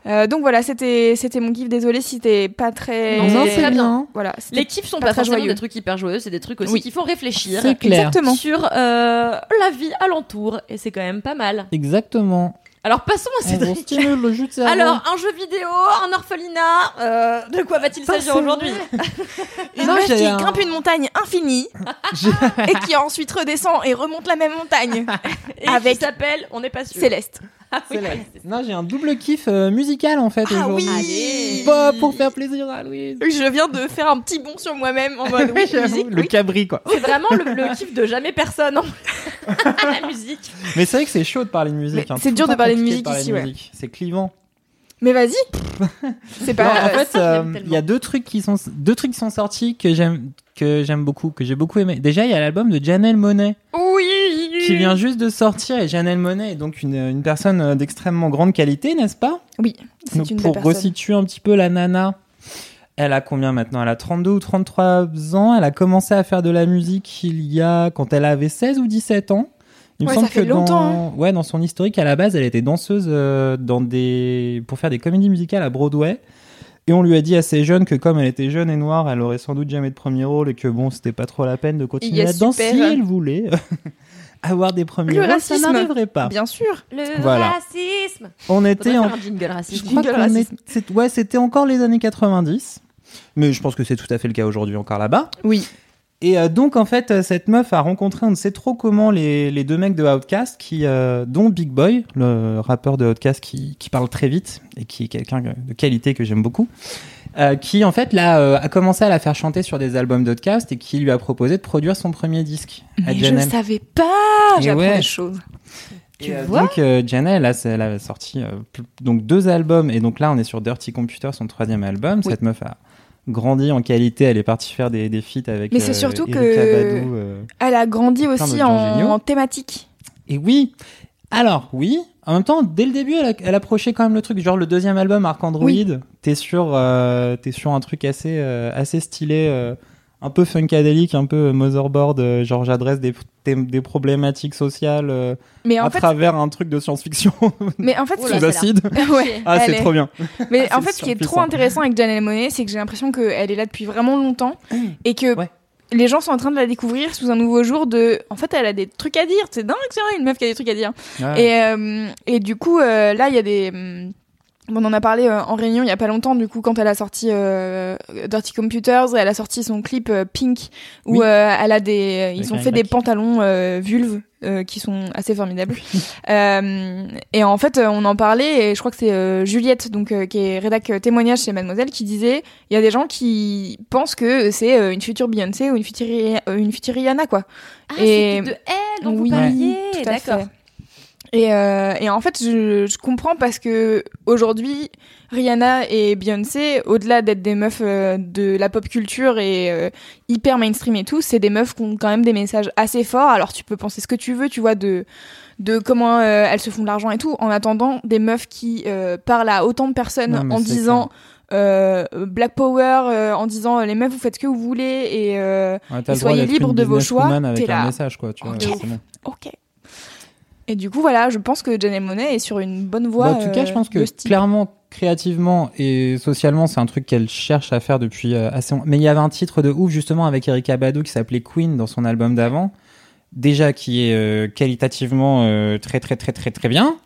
euh, donc voilà c'était c'était mon kiff désolé si t'es pas très Non, non, c'est très bien. voilà Les kiffs sont pas pas, très forcément joyeux. des trucs hyper joyeux, c'est des trucs aussi Oui. qui font réfléchir. C'est clair. exactement sur euh, la vie alentour et c'est quand même pas mal. Exactement. Alors passons à On Cédric. stimule le jus de cerveau. Alors un jeu vidéo, un orphelinat, euh, de quoi va-t-il s'agir aujourd'hui? Une Non, meuf qui un- grimpe une montagne infinie et qui ensuite redescend et remonte la même montagne. Et Avec- qui s'appelle, on n'est pas sûr. Céleste. Ah oui. Non, j'ai un double kiff euh, musical en fait Ah aujourd'hui. Allez. Bah, pour faire plaisir à Louise. Je viens de faire un petit bond sur moi-même en mode oui, musique. le oui. cabri quoi. C'est vraiment le, le kiff de jamais personne. hein. la musique. Mais c'est vrai que c'est chaud de parler de musique. Hein. c'est dur de parler de musique parler ici, ouais. musique. C'est clivant. Mais vas-y. C'est Non, pas. en fait, euh, il y a deux trucs qui sont deux trucs qui sont sortis que j'aime que j'aime beaucoup, que j'ai beaucoup aimé. Déjà, il y a l'album de Janelle Monet Oui. Qui vient juste de sortir et Janelle Monet est donc une, une personne euh, d'extrêmement grande qualité, n'est-ce pas? Oui. C'est Donc une pour resituer un petit peu la nana, elle a combien maintenant? Elle a 32 ou 33 ans. Elle a commencé à faire de la musique il y a quand elle avait 16 ou 17 ans. Il me semble ça fait que dans, hein. ouais, dans son historique, à la base, elle était danseuse euh, dans des... pour faire des comédies musicales à Broadway. Et on lui a dit assez jeune que comme elle était jeune et noire, elle aurait sans doute jamais de premier rôle et que bon, c'était pas trop la peine de continuer là-dedans si elle voulait avoir des premiers Le rôles. Ça racisme. n'arriverait pas. Bien sûr. Le Voilà. racisme. On était en je crois qu'on est- ouais, c'était encore les années 90. Mais je pense que c'est tout à fait le cas aujourd'hui encore là-bas. Oui. Et euh, donc en fait, euh, cette meuf a rencontré, on ne sait trop comment, les, les deux mecs de Outkast, qui, euh, dont Big Boy, le rappeur de Outkast qui, qui parle très vite et qui est quelqu'un de qualité que j'aime beaucoup, euh, qui en fait là euh, a commencé à la faire chanter sur des albums d'Outkast et qui lui a proposé de produire son premier disque à Mais je Janelle. savais pas. J'apprends ouais. des choses. Et, Tu euh, vois donc Janelle, là, elle a sorti donc deux albums et donc là on est sur Dirty Computer, son troisième album. Oui. Cette meuf a grandi en qualité, elle est partie faire des, des feats avec Mais c'est surtout que-. Elle a grandi aussi en thématique. Et oui, alors oui, en même temps dès le début elle, approchait quand même le truc, genre le deuxième album Arc Android, t'es sur euh, t'es sur un truc assez euh, assez stylé. euh, un peu funkadélique, un peu motherboard, genre j'adresse des, des, problématiques sociales Mais en à fait, travers un truc de science-fiction mais en fait, là, sous c'est acide. ouais, Ah, c'est est- trop bien. Mais Ah, en fait, ce qui est trop intéressant avec Janelle Monet, c'est que j'ai l'impression qu'elle est là depuis vraiment longtemps et que Ouais. Les gens sont en train de la découvrir sous un nouveau jour de. En fait, elle a des trucs à dire. C'est dingue, c'est vrai, une meuf qui a des trucs à dire. Et, euh, et du coup, euh, là, il y a des. On en a parlé euh, en réunion il y a pas longtemps, du coup, quand elle a sorti euh, Dirty Computers, elle a sorti son clip euh, Pink, où Oui. euh, elle a des, ils ont fait des pantalons euh, vulves euh, qui sont assez formidables. Euh, et en fait, on en parlait, et je crois que c'est euh, Juliette, donc euh, qui est rédac témoignage chez Mademoiselle, qui disait, il y a des gens qui pensent que c'est euh, une future Beyoncé ou une future, une future Rihanna, quoi. Ah, Et- de elle dont Oui, vous parliez. tout à D'accord. Et, euh, et en fait, je, je comprends parce que aujourd'hui, Rihanna et Beyoncé, au-delà d'être des meufs euh, de la pop culture et euh, hyper mainstream et tout, c'est des meufs qui ont quand même des messages assez forts. Alors tu peux penser ce que tu veux, tu vois, de de comment euh, elles se font de l'argent et tout. En attendant, des meufs qui euh, parlent à autant de personnes Non, en disant euh, Black Power, euh, en disant les meufs vous faites ce que vous voulez et euh, Ouais, Et soyez libres de vos choix, avec t'es un là. message, quoi. Tu vois. Ok. Et du coup, voilà, je pense que Janelle Monet est sur une bonne voie. Bah, en tout cas, je pense euh, que de style. clairement, créativement et socialement, c'est un truc qu'elle cherche à faire depuis euh, assez longtemps. Mais il y avait un titre de ouf justement avec Erika Badu qui s'appelait Queen dans son album d'avant, déjà qui est euh, qualitativement euh, très très très très très bien.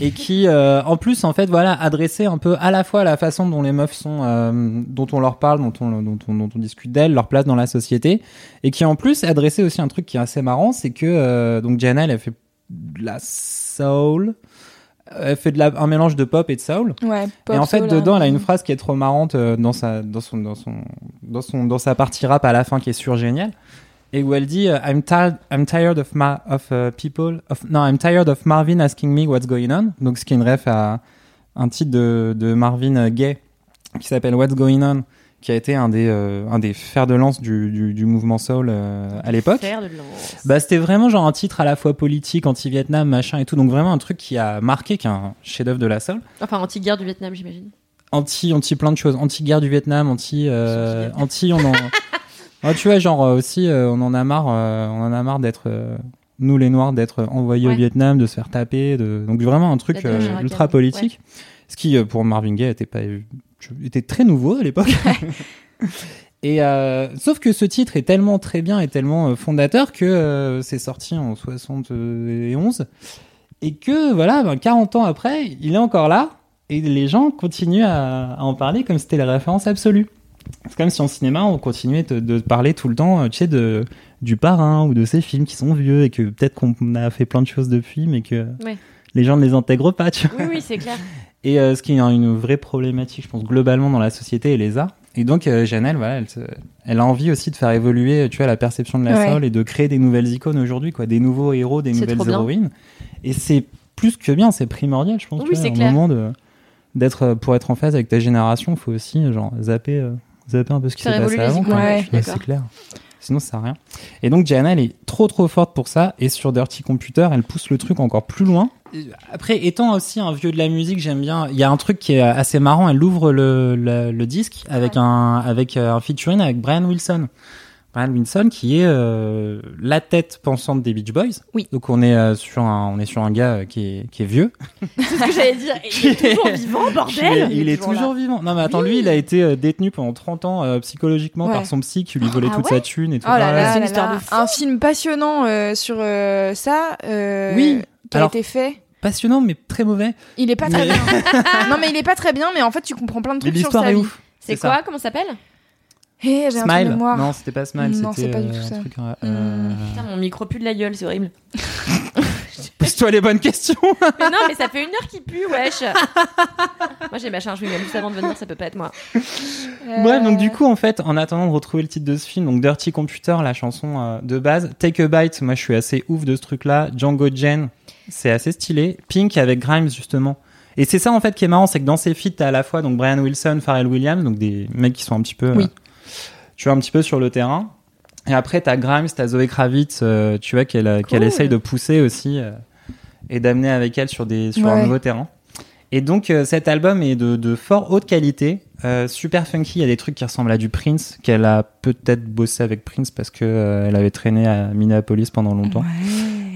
Et qui, euh, en plus, en fait, voilà, adressait un peu à la fois la façon dont les meufs sont, euh, dont on leur parle, dont on, dont on, dont on discute d'elles, leur place dans la société, et qui en plus adressait aussi un truc qui est assez marrant, c'est que euh, donc Janelle, elle fait de la soul, elle fait de la, un mélange de pop et de soul. Ouais, pop, et en fait, soul, dedans, elle a R&B. une phrase qui est trop marrante euh, dans sa, dans son, dans son, dans son, dans sa partie rap à la fin qui est sur génial. Et où elle dit euh, I'm tired, I'm tired of ma, of uh, people, of, non, I'm tired of Marvin asking me what's going on. Donc, ce qui est une ref à un titre de, de Marvin euh, Gaye qui s'appelle What's Going On, qui a été un des, euh, un des fers de lance du, du, du mouvement soul euh, à l'époque. Faire de lance. Bah, c'était vraiment genre un titre à la fois politique, anti-Vietnam, machin et tout. Donc, vraiment un truc qui a marqué, qui est un chef-d'œuvre de la soul Enfin, anti-guerre du Vietnam, j'imagine. anti anti plein de choses anti guerre du Vietnam anti euh, anti on en Ah, tu vois genre aussi euh, on en a marre euh, on en a marre d'être euh, nous les noirs d'être envoyés Ouais. au Vietnam de se faire taper de donc vraiment un truc euh, ultra politique ce qui pour Marvin Gaye était pas était très nouveau à l'époque et euh, sauf que ce titre est tellement très bien et tellement euh, fondateur que euh, c'est sorti en 71 et que voilà ben, 40 ans après il est encore là et les gens continuent à, à en parler comme si c'était la référence absolue. C'est comme si en cinéma on continuait de, de parler tout le temps, tu sais, de, du parrain ou de ces films qui sont vieux et que peut-être qu'on a fait plein de choses depuis, mais que Ouais. Les gens ne les intègrent pas, tu vois. Oui, oui, c'est clair. Et euh, ce qui est une vraie problématique, je pense, globalement dans la société et les arts. Et donc, euh, Janelle, voilà, elle, se- elle a envie aussi de faire évoluer, tu vois, la perception de la Ouais. soul et de créer des nouvelles icônes aujourd'hui, quoi, des nouveaux héros, des nouvelles héroïnes. Et c'est plus que bien, c'est primordial, je pense, Oui, c'est clair. moment de, d'être euh, pour être en phase avec ta génération, faut aussi genre zapper, euh, zapper un peu ce qui s'est passé avant. ouais, c'est clair. Sinon, ça sert à rien. Et donc, Diana, elle est trop trop forte pour ça. Et sur Dirty Computer, elle pousse le truc encore plus loin. Après, étant aussi un vieux de la musique, j'aime bien. Il y a un truc qui est assez marrant. Elle ouvre le, le, le disque avec un avec euh, un featuring avec Brian Wilson. Brian Wilson qui est euh, la tête pensante des Beach Boys. Oui. Donc on est euh, sur un on est sur un gars euh, qui est qui est vieux. C'est ce que j'allais dire. Il est toujours vivant, Il est, bordel. il est toujours vivant. Non mais attends, lui, il a été euh, détenu pendant 30 ans euh, psychologiquement Ouais. par son psy qui lui volait Ah toute ouais sa thune et tout. Oh là c'est une là histoire là. de fou. Un film passionnant euh, sur euh, ça. euh, Oui, Qui a alors- été fait. Passionnant mais très mauvais. Il est pas très bien. non mais il est pas très bien, mais en fait tu comprends plein de Mais trucs sur l'histoire sa est vie. ouf. C'est quoi Comment ça s'appelle? Eh, j'ai un Smile. mémoire. Non, c'était pas Smile, Non, c'était c'est pas du euh, tout un ça. truc, euh, euh, Putain, mon micro pue de la gueule, c'est horrible. Pose-toi les bonnes questions. Mais non, mais ça fait une heure qu'il pue, wesh. moi, j'ai machin, je vais même juste avant de venir, ça peut pas être moi. Euh, Bref, donc du coup, en fait, en attendant de retrouver le titre de ce film, donc Dirty Computer, la chanson euh, de base, Take a Bite, moi je suis assez ouf de ce truc-là, Django Jen, c'est assez stylé, Pink avec Grimes justement. Et c'est ça en fait qui est marrant, c'est que dans ces feats, t'as à la fois donc Brian Wilson, Pharrell Williams, donc des mecs qui sont un petit peu, Oui. euh, tu vois, un petit peu sur le terrain. Et après, t'as Grimes, t'as Zoé Kravitz, euh, tu vois, qu'elle euh, qu'elle essaye de pousser aussi euh, et d'amener avec elle sur, des, sur un nouveau terrain. Et donc, cet album est de, de fort haute qualité, euh, super funky. Il y a des trucs qui ressemblent à du Prince, qu'elle a peut-être bossé avec Prince parce que euh, elle avait traîné à Minneapolis pendant longtemps.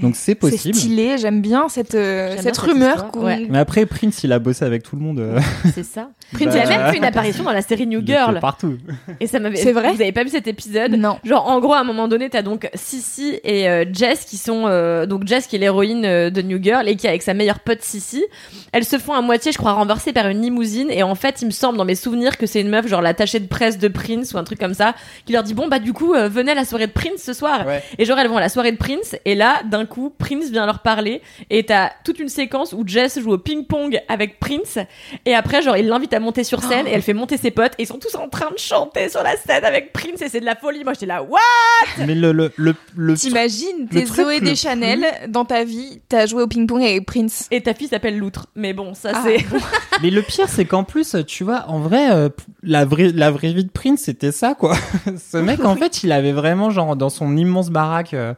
Donc, c'est C'est possible. stylé, j'aime bien cette, euh, J'aime cette bien cette rumeur. ouais. Mais après, Prince, il a bossé avec tout le monde. C'est ça. Bah, il a même fait une apparition dans la série New il était Girl. partout. Et ça m'avait. C'est vrai Vous avez pas vu cet épisode Non. Genre, en gros, à un moment donné, t'as donc Sissy et euh, Jess qui sont. euh, donc, Jess qui est l'héroïne euh, de New Girl et qui est avec sa meilleure pote Sissy. Elles se font à moitié, je crois, renverser par une limousine. Et en fait, il me semble, dans mes souvenirs, que c'est une meuf, genre l'attachée de presse de Prince ou un truc comme ça, qui leur dit Bon, bah, du coup, euh, venez à la soirée de Prince ce soir. Ouais. Et genre, elles vont à la soirée de Prince. Et là, d'un coup, Prince vient leur parler. Et t'as toute une séquence où Jess joue au ping-pong avec Prince. Et après, genre, il l'invite à monter sur scène. Et elle fait monter ses potes. Et ils sont tous en train de chanter sur la scène avec Prince. Et c'est de la folie. Moi, j'étais là, what? Mais le, le, le, le T'imagines, le t'es Zoé le Deschanel, dans ta vie, t'as joué au ping-pong avec Prince. Et ta fille s'appelle Loutre. Mais bon, ça, Ah, c'est. Mais le pire, c'est qu'en plus, tu vois, en vrai, euh, la vraie, la vraie vie de Prince, c'était ça, quoi. Ce mec, en fait, il avait vraiment, genre, dans son immense baraque, euh,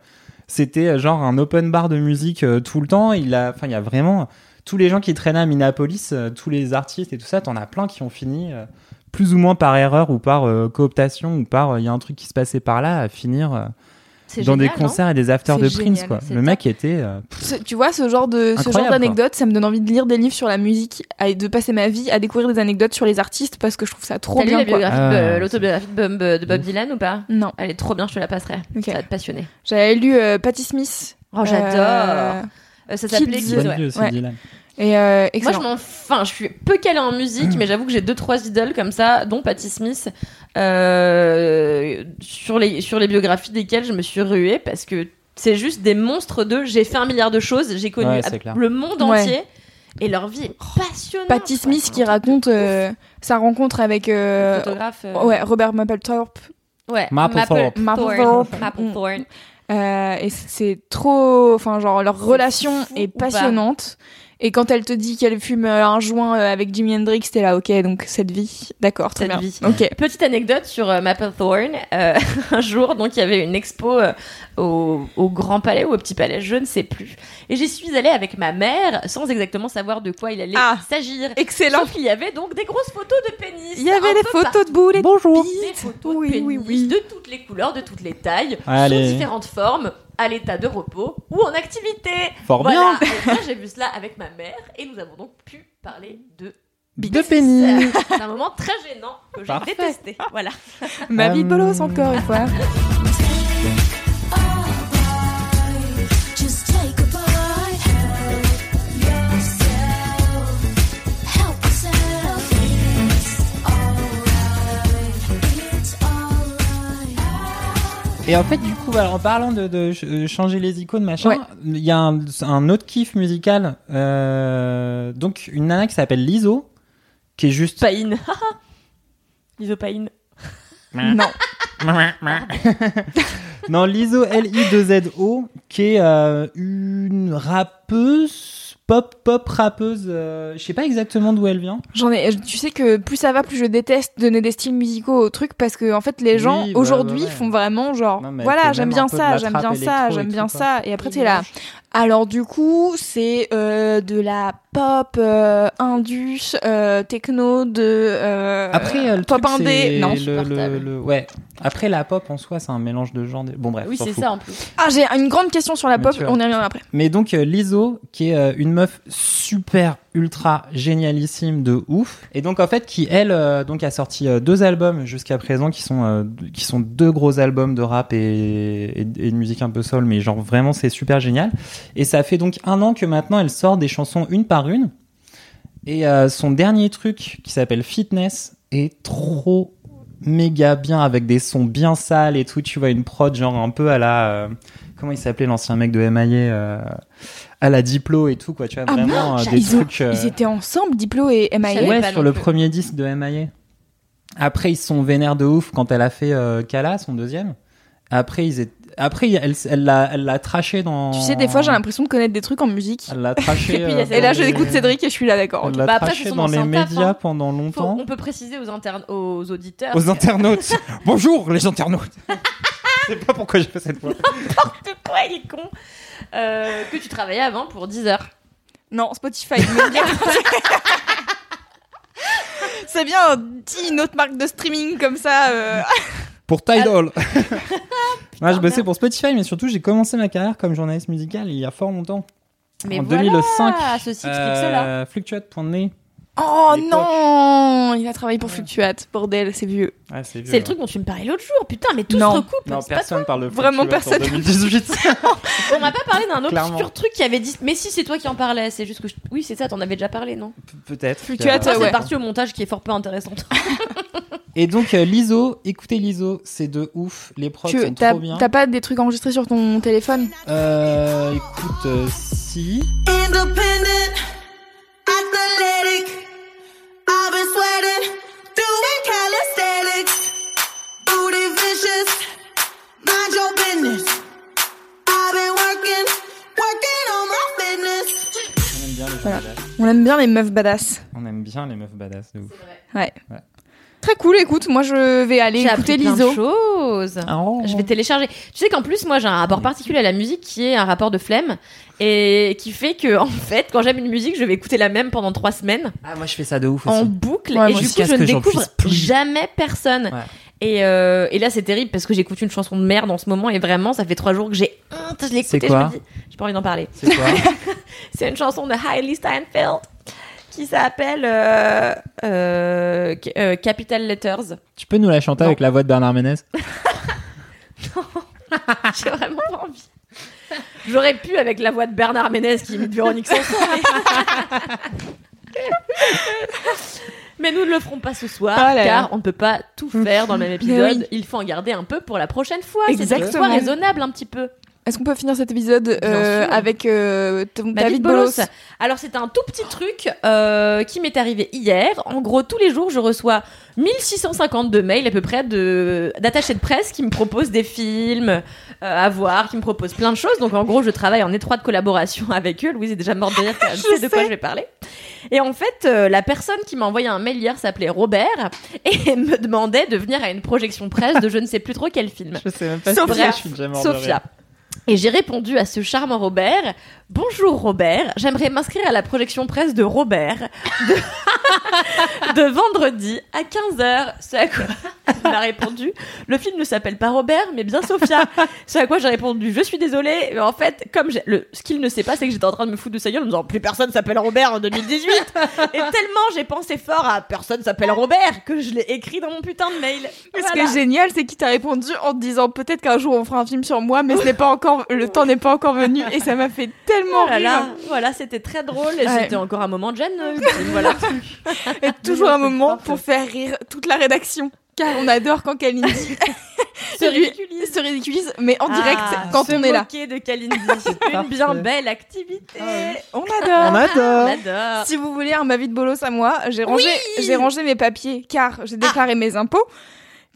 c'était euh, genre un open bar de musique euh, tout le temps. Il a, enfin, il y a vraiment tous les gens qui traînaient à Minneapolis, tous les artistes et tout ça, t'en as plein qui ont fini plus ou moins par erreur ou par cooptation ou par, il y a un truc qui se passait par là à finir dans génial, des concerts et des afters de Prince, génial, quoi. Le mec était, euh, Ce- tu vois, ce genre de ce Incroyable, genre d'anecdotes, ça me donne envie de lire des livres sur la musique et de passer ma vie à découvrir des anecdotes sur les artistes parce que je trouve ça trop lu bien. la biographie Ah, de- l'autobiographie de Bob, Dylan ou pas? Non, Elle est trop bien, je te la passerai. Ok. Ça va te passionner. j'avais lu euh, Patti Smith. Oh, j'adore. Euh, Euh, ça s'appelait Kids. Kids, ouais. Et euh, Moi, je m'en. Enfin, je suis peu calée en musique, mais j'avoue que j'ai deux, trois idoles comme ça, dont Patti Smith, euh, sur, les, sur les biographies desquelles je me suis ruée parce que c'est juste des monstres de j'ai fait un milliard de choses, j'ai connu Ouais, le monde Ouais. entier. Et leur vie est passionnante. Patti. Smith qui raconte euh, sa rencontre avec euh, photographe. euh, ouais Robert Mapplethorpe. ouais. Mapplethorpe. Mapplethorpe. Mapplethorpe. Euh, et c'est trop, enfin genre leur relation fou est pas passionnante. Et quand elle te dit qu'elle fume euh, un joint euh, avec Jimi Hendrix, t'es là, ok, donc cette vie, d'accord, très Cette bien. vie. Ok. Petite anecdote sur euh. Euh, un jour, donc, il y avait une expo euh, au, au Grand Palais ou au Petit Palais, je ne sais plus. Et j'y suis allée avec ma mère, sans exactement savoir de quoi il allait Ah. s'agir. Excellent. Sauf qu'il y avait donc des grosses photos de pénis. Il y avait des photos partout. de boules et de Bonjour. Des photos Oui, de pénis oui, oui. de toutes les couleurs, de toutes les tailles, Allez. sous différentes formes, à l'état de repos ou en activité. Fort voilà. bien. Et moi, j'ai vu cela avec ma mère et nous avons donc pu parler de De pénis. C'est un moment très gênant que j'ai détesté. Voilà. Ma vie de Euh, bolos encore une fois. Et en fait, du coup, alors, en parlant de, euh, changer les icônes, machin, Ouais. il y a un, un autre kiff musical. euh, donc, une nana qui s'appelle Lizo, qui est juste. Païne. L'isopaïne. Non. non, Lizo, L-I-2-Z-O, qui est euh, une rappeuse pop pop rappeuse. euh, je sais pas exactement d'où elle vient. J'en ai, tu sais que plus ça va, plus je déteste donner des styles musicaux au truc parce que en fait les gens Oui, aujourd'hui ouais, ouais. font vraiment genre Non, voilà j'aime bien ça, j'aime bien ça, j'aime bien ça et après Il t'es là. Alors du coup c'est euh, de la pop euh, indus, euh, techno, de euh, Après euh, le pop truc, indé. c'est Non. le, supportable. le- le- ouais. Après la pop en soi, c'est un mélange de genres. de- Bon bref. Oui, c'est ça en plus. Ah j'ai une grande question sur la Mais pop, on y reviendra après. Mais donc euh, Lizzo, qui est euh, une meuf super ultra génialissime de ouf, et donc en fait qui elle euh, donc a sorti euh, deux albums jusqu'à présent qui sont euh, qui sont deux gros albums de rap et, et, de musique un peu soul, mais genre vraiment c'est super génial. Et ça fait donc un an que maintenant elle sort des chansons une par une. Et son dernier truc qui s'appelle Fitness est trop méga bien avec des sons bien sales et tout. Tu vois une prod genre un peu à la comment il s'appelait l'ancien mec de MIA euh, à la Diplo et tout quoi. Tu vois Ah vraiment non, euh, des ils, ont- trucs. euh, ils étaient ensemble, Diplo et MIA. ouais sur le plus. premier disque de MIA. Après ils se sont vénères de ouf quand elle a fait euh, Kala son deuxième. Après ils étaient après elle elle l'a elle l'a traché dans. Tu sais des fois j'ai l'impression de connaître des trucs en musique. Elle l'a traché. Et puis, euh. Et là je les- écoute Cédric et je suis là d'accord. Elle l'a Bah, traché dans les médias hein. pendant Faut- longtemps. on peut préciser aux, interne- aux auditeurs. Aux internautes. Bonjour les internautes. Je sais pas pourquoi j'ai fait cette voix. N'importe quoi, il est con. Euh, que tu travaillais avant pour 10 heures. Non, Spotify. mais bien. C'est bien, dis une autre marque de streaming comme ça. euh. Pour Tidal. Moi, je bossais pour Spotify, mais surtout, j'ai commencé ma carrière comme journaliste musical il y a fort longtemps. Mais en voilà, 2005. ceci explique cela. Oh non Il a travaillé pour Fluctuate, bordel, c'est vieux. Ouais, c'est vieux, le truc dont tu me parlais l'autre jour. Putain, mais tout Non. se recoupe. Non, personne parle de Vraiment personne. En 2018. On m'a pas parlé d'un autre Clairement. futur truc qui avait dit. Mais si, c'est toi qui en parlais. C'est juste que. je- Oui, c'est ça, t'en avais déjà parlé, non? Peut-être. Fluctuate, Ça, ouais. c'est parti au montage qui est fort peu intéressante. Et donc, euh, l'ISO, écoutez l'ISO, c'est de ouf. Les prods Tu sont trop bien. t'as pas des trucs enregistrés sur ton téléphone? Euh, écoute, euh, si. Independent, athletic. On aime bien les gens Voilà. badass. On aime bien les meufs badass. On aime bien les meufs badass, de ouf. Ouais. Ouais. Très cool, écoute, moi je vais aller J'ai écouter appris plein de l'ISO. choses. Oh. Je vais télécharger. Tu sais qu'en plus, moi, j'ai un rapport particulier à la musique qui est un rapport de flemme et qui fait que, en fait, quand j'aime une musique, je vais écouter la même pendant trois semaines Ah, moi, je fais ça de ouf en aussi. boucle Ouais, et moi du jusqu'à coup, ce je ne que j'en découvre puisse plus. jamais personne. Ouais. Et, euh, et là, c'est terrible parce que j'écoute une chanson de merde en ce moment et vraiment, ça fait trois jours que j'ai honte. Je l'ai C'est écoutée, je quoi me dis, j'ai pas envie d'en parler. C'est quoi C'est une chanson de Hailey Steinfeld qui s'appelle euh, euh, euh, Capital Letters. Tu peux nous la chanter Non. avec la voix de Bernard Ménez J'ai vraiment pas envie. J'aurais pu avec la voix de Bernard Ménez qui imite Véronique Sanson. Mais... mais nous ne le ferons pas ce soir Ah là là. car on ne peut pas tout faire dans le même épisode. oui. Il faut en garder un peu pour la prochaine fois. C'est Exactement. cette fois raisonnable un petit peu. Est-ce qu'on peut finir cet épisode euh, avec euh, ton- Bolos Alors c'est un tout petit truc euh, qui m'est arrivé hier. En gros, tous les jours, je reçois 1652 mails à peu près de d'attachés de presse qui me proposent des films euh, à voir, qui me proposent plein de choses. Donc en gros, je travaille en étroite collaboration avec eux. Louise est déjà morte de rire, elle sait de quoi je vais parler. Et en fait, euh, la personne qui m'a envoyé un mail hier s'appelait Robert et me demandait de venir à une projection presse de je ne sais plus trop quel film. Je sais même pas Sophia. c'est, je suis déjà mort de Sophia. Et j'ai répondu à ce charmant Robert. Bonjour Robert, j'aimerais m'inscrire à la projection presse de Robert de, vendredi à 15h. Ce à quoi? il m'a répondu, le film ne s'appelle pas Robert, mais bien Sophia. Ce à quoi j'ai répondu, je suis désolée, mais en fait, comme le, ce qu'il ne sait pas, c'est que j'étais en train de me foutre de sa gueule en me disant, plus personne s'appelle Robert en 2018. Et tellement j'ai pensé fort à personne s'appelle Robert que je l'ai écrit dans mon putain de mail. Ce qui est génial, c'est qu'il t'a répondu en te disant peut-être qu'un jour on fera un film sur moi, mais ce n'est pas encore, le temps n'est pas encore venu, et ça m'a fait tellement Voilà, rire. voilà, c'était très drôle et Ouais. c'était encore un moment de gêne. euh, voilà. Et toujours un c'est moment pour faire rire toute la rédaction. Car on adore quand Kalindi Se ridiculise. se ridiculise, mais en direct Ah, quand on est là. de Kalindi. Une parfait. bien belle activité. On On adore. On adore adore. Si vous voulez un Mavid Bolos à moi, j'ai rangé, j'ai rangé mes papiers car j'ai déclaré mes impôts.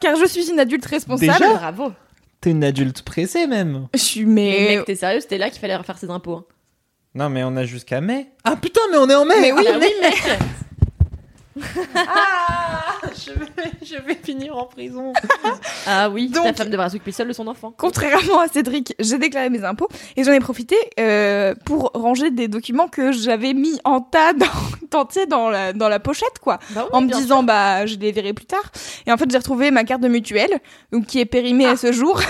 Car je suis une adulte responsable. Déjà Bravo. T'es une adulte pressée même. je suis Mais mais mec, t'es sérieux, c'était là qu'il fallait refaire ses impôts. hein. Non, mais on a jusqu'à mai. Ah putain, mais on est en mai Mais oui, Ah oui, mec. je, vais, je vais finir en prison. Ah oui, Donc- ta femme devra s'occuper seule de son enfant. Contrairement à Cédric, j'ai déclaré mes impôts et j'en ai profité euh, pour ranger des documents que j'avais mis en tas dans, dans, la, dans la pochette, quoi. Bah oui, en me disant, bah, je les verrai plus tard. Et en fait, j'ai retrouvé ma carte de mutuelle, donc qui est périmée Ah. à ce jour,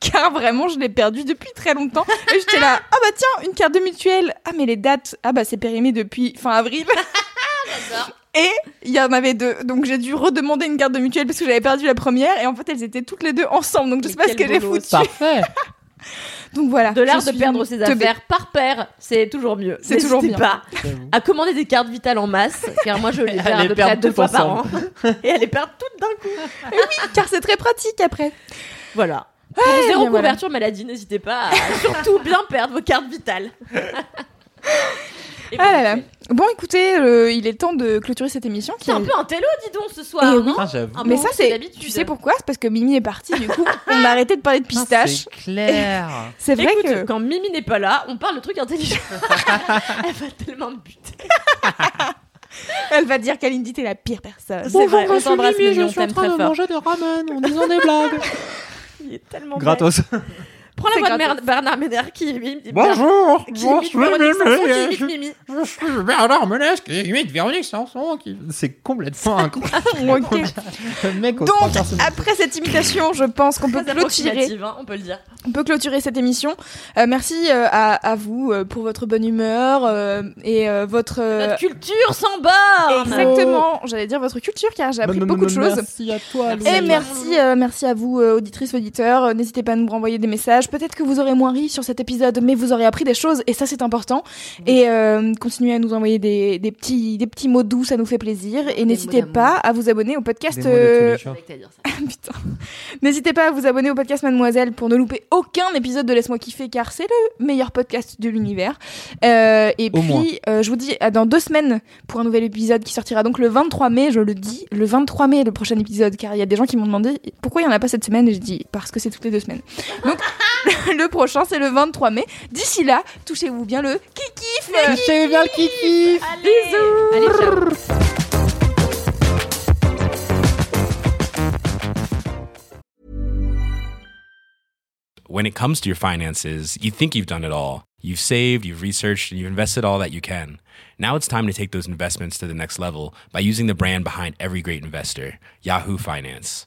car vraiment, je l'ai perdue depuis très longtemps. Et j'étais là, ah bah tiens, une carte de mutuelle. Ah, mais les dates, ah bah, c'est périmé depuis fin avril. Et il y en avait deux, donc j'ai dû redemander une carte de mutuelle parce que j'avais perdu la première et en fait elles étaient toutes les deux ensemble, donc je Mais sais pas ce que j'ai foutu. Parfait. Donc voilà. De l'art de perdre ses teubée. affaires par paire, c'est toujours mieux. C'est toujours N'hésitez bien. pas à commander des cartes vitales en masse, car moi je les perds à peu près perdre deux fois par an. Et à les perdre toutes d'un coup. Car c'est très pratique après. Voilà. Pour Eh zéro voilà. couverture maladie, n'hésitez pas à surtout bien perdre vos cartes vitales. Et Ah là là. Bon écoutez, euh, il est temps de clôturer cette émission. qui C'est un peu un télo, dis donc, ce soir, Eh oui. non Ah, Mais ça c'est, tu sais pourquoi? C'est parce que Mimi est partie. Du coup, on a arrêté de parler de pistache. C'est clair. C'est vrai Écoute, que quand Mimi n'est pas là, on parle de trucs intelligents. Elle va tellement me buter. elle va dire qu'Alindy t'es la pire personne. C'est vrai, on t'embrasse, Mimi, on t'aime très fort. manger des ramen en disant des blagues. Il est tellement Gratos. Prends la voix de. Mer- Bernard Ménère qui imite Bonjour. qui imite Véronique Sanson, qui imite Mimi. Je suis Bernard Ménès qui imite Véronique Sanson. Qui... C'est complètement incroyable. Ok. Le mec aux Donc après cette imitation, je pense qu'on peut Très clôturer. approximative, hein, on peut le dire. On peut clôturer cette émission. Euh, merci euh, à, à vous euh, pour votre bonne humeur euh, et euh, votre euh, Notre culture sans borne exactement. J'allais dire votre culture car j'ai appris beaucoup de choses. Merci à toi. Louis. Et merci, euh, merci à vous, euh, auditrices, auditeurs. Euh, N'hésitez pas à nous renvoyer des messages. Peut-être que vous aurez moins ri sur cet épisode, mais vous aurez appris des choses, et ça c'est important. Et euh, continuez à nous envoyer des, des petits, des petits mots doux, ça nous fait plaisir. Et n'hésitez pas à vous abonner au podcast. Euh. N'hésitez pas à vous abonner au podcast Mademoiselle pour ne louper aucun épisode de Laisse-moi kiffer, car c'est le meilleur podcast de l'univers. Euh, et Au puis, euh, je vous dis à dans deux semaines pour un nouvel épisode qui sortira donc le 23 mai, je le dis, le 23 mai, le prochain épisode, car il y a des gens qui m'ont demandé pourquoi il n'y en a pas cette semaine, et je dis parce que c'est toutes les deux semaines. Donc, le prochain, c'est le 23 mai. D'ici là, touchez-vous bien le kikif Touchez bien le kiki. Bisous Allez, ciao When it comes to your finances, you think you've done it all. You've saved, you've researched, and you've invested all that you can. Now it's time to take those investments to the next level by using the brand behind every great investor, Yahoo Finance.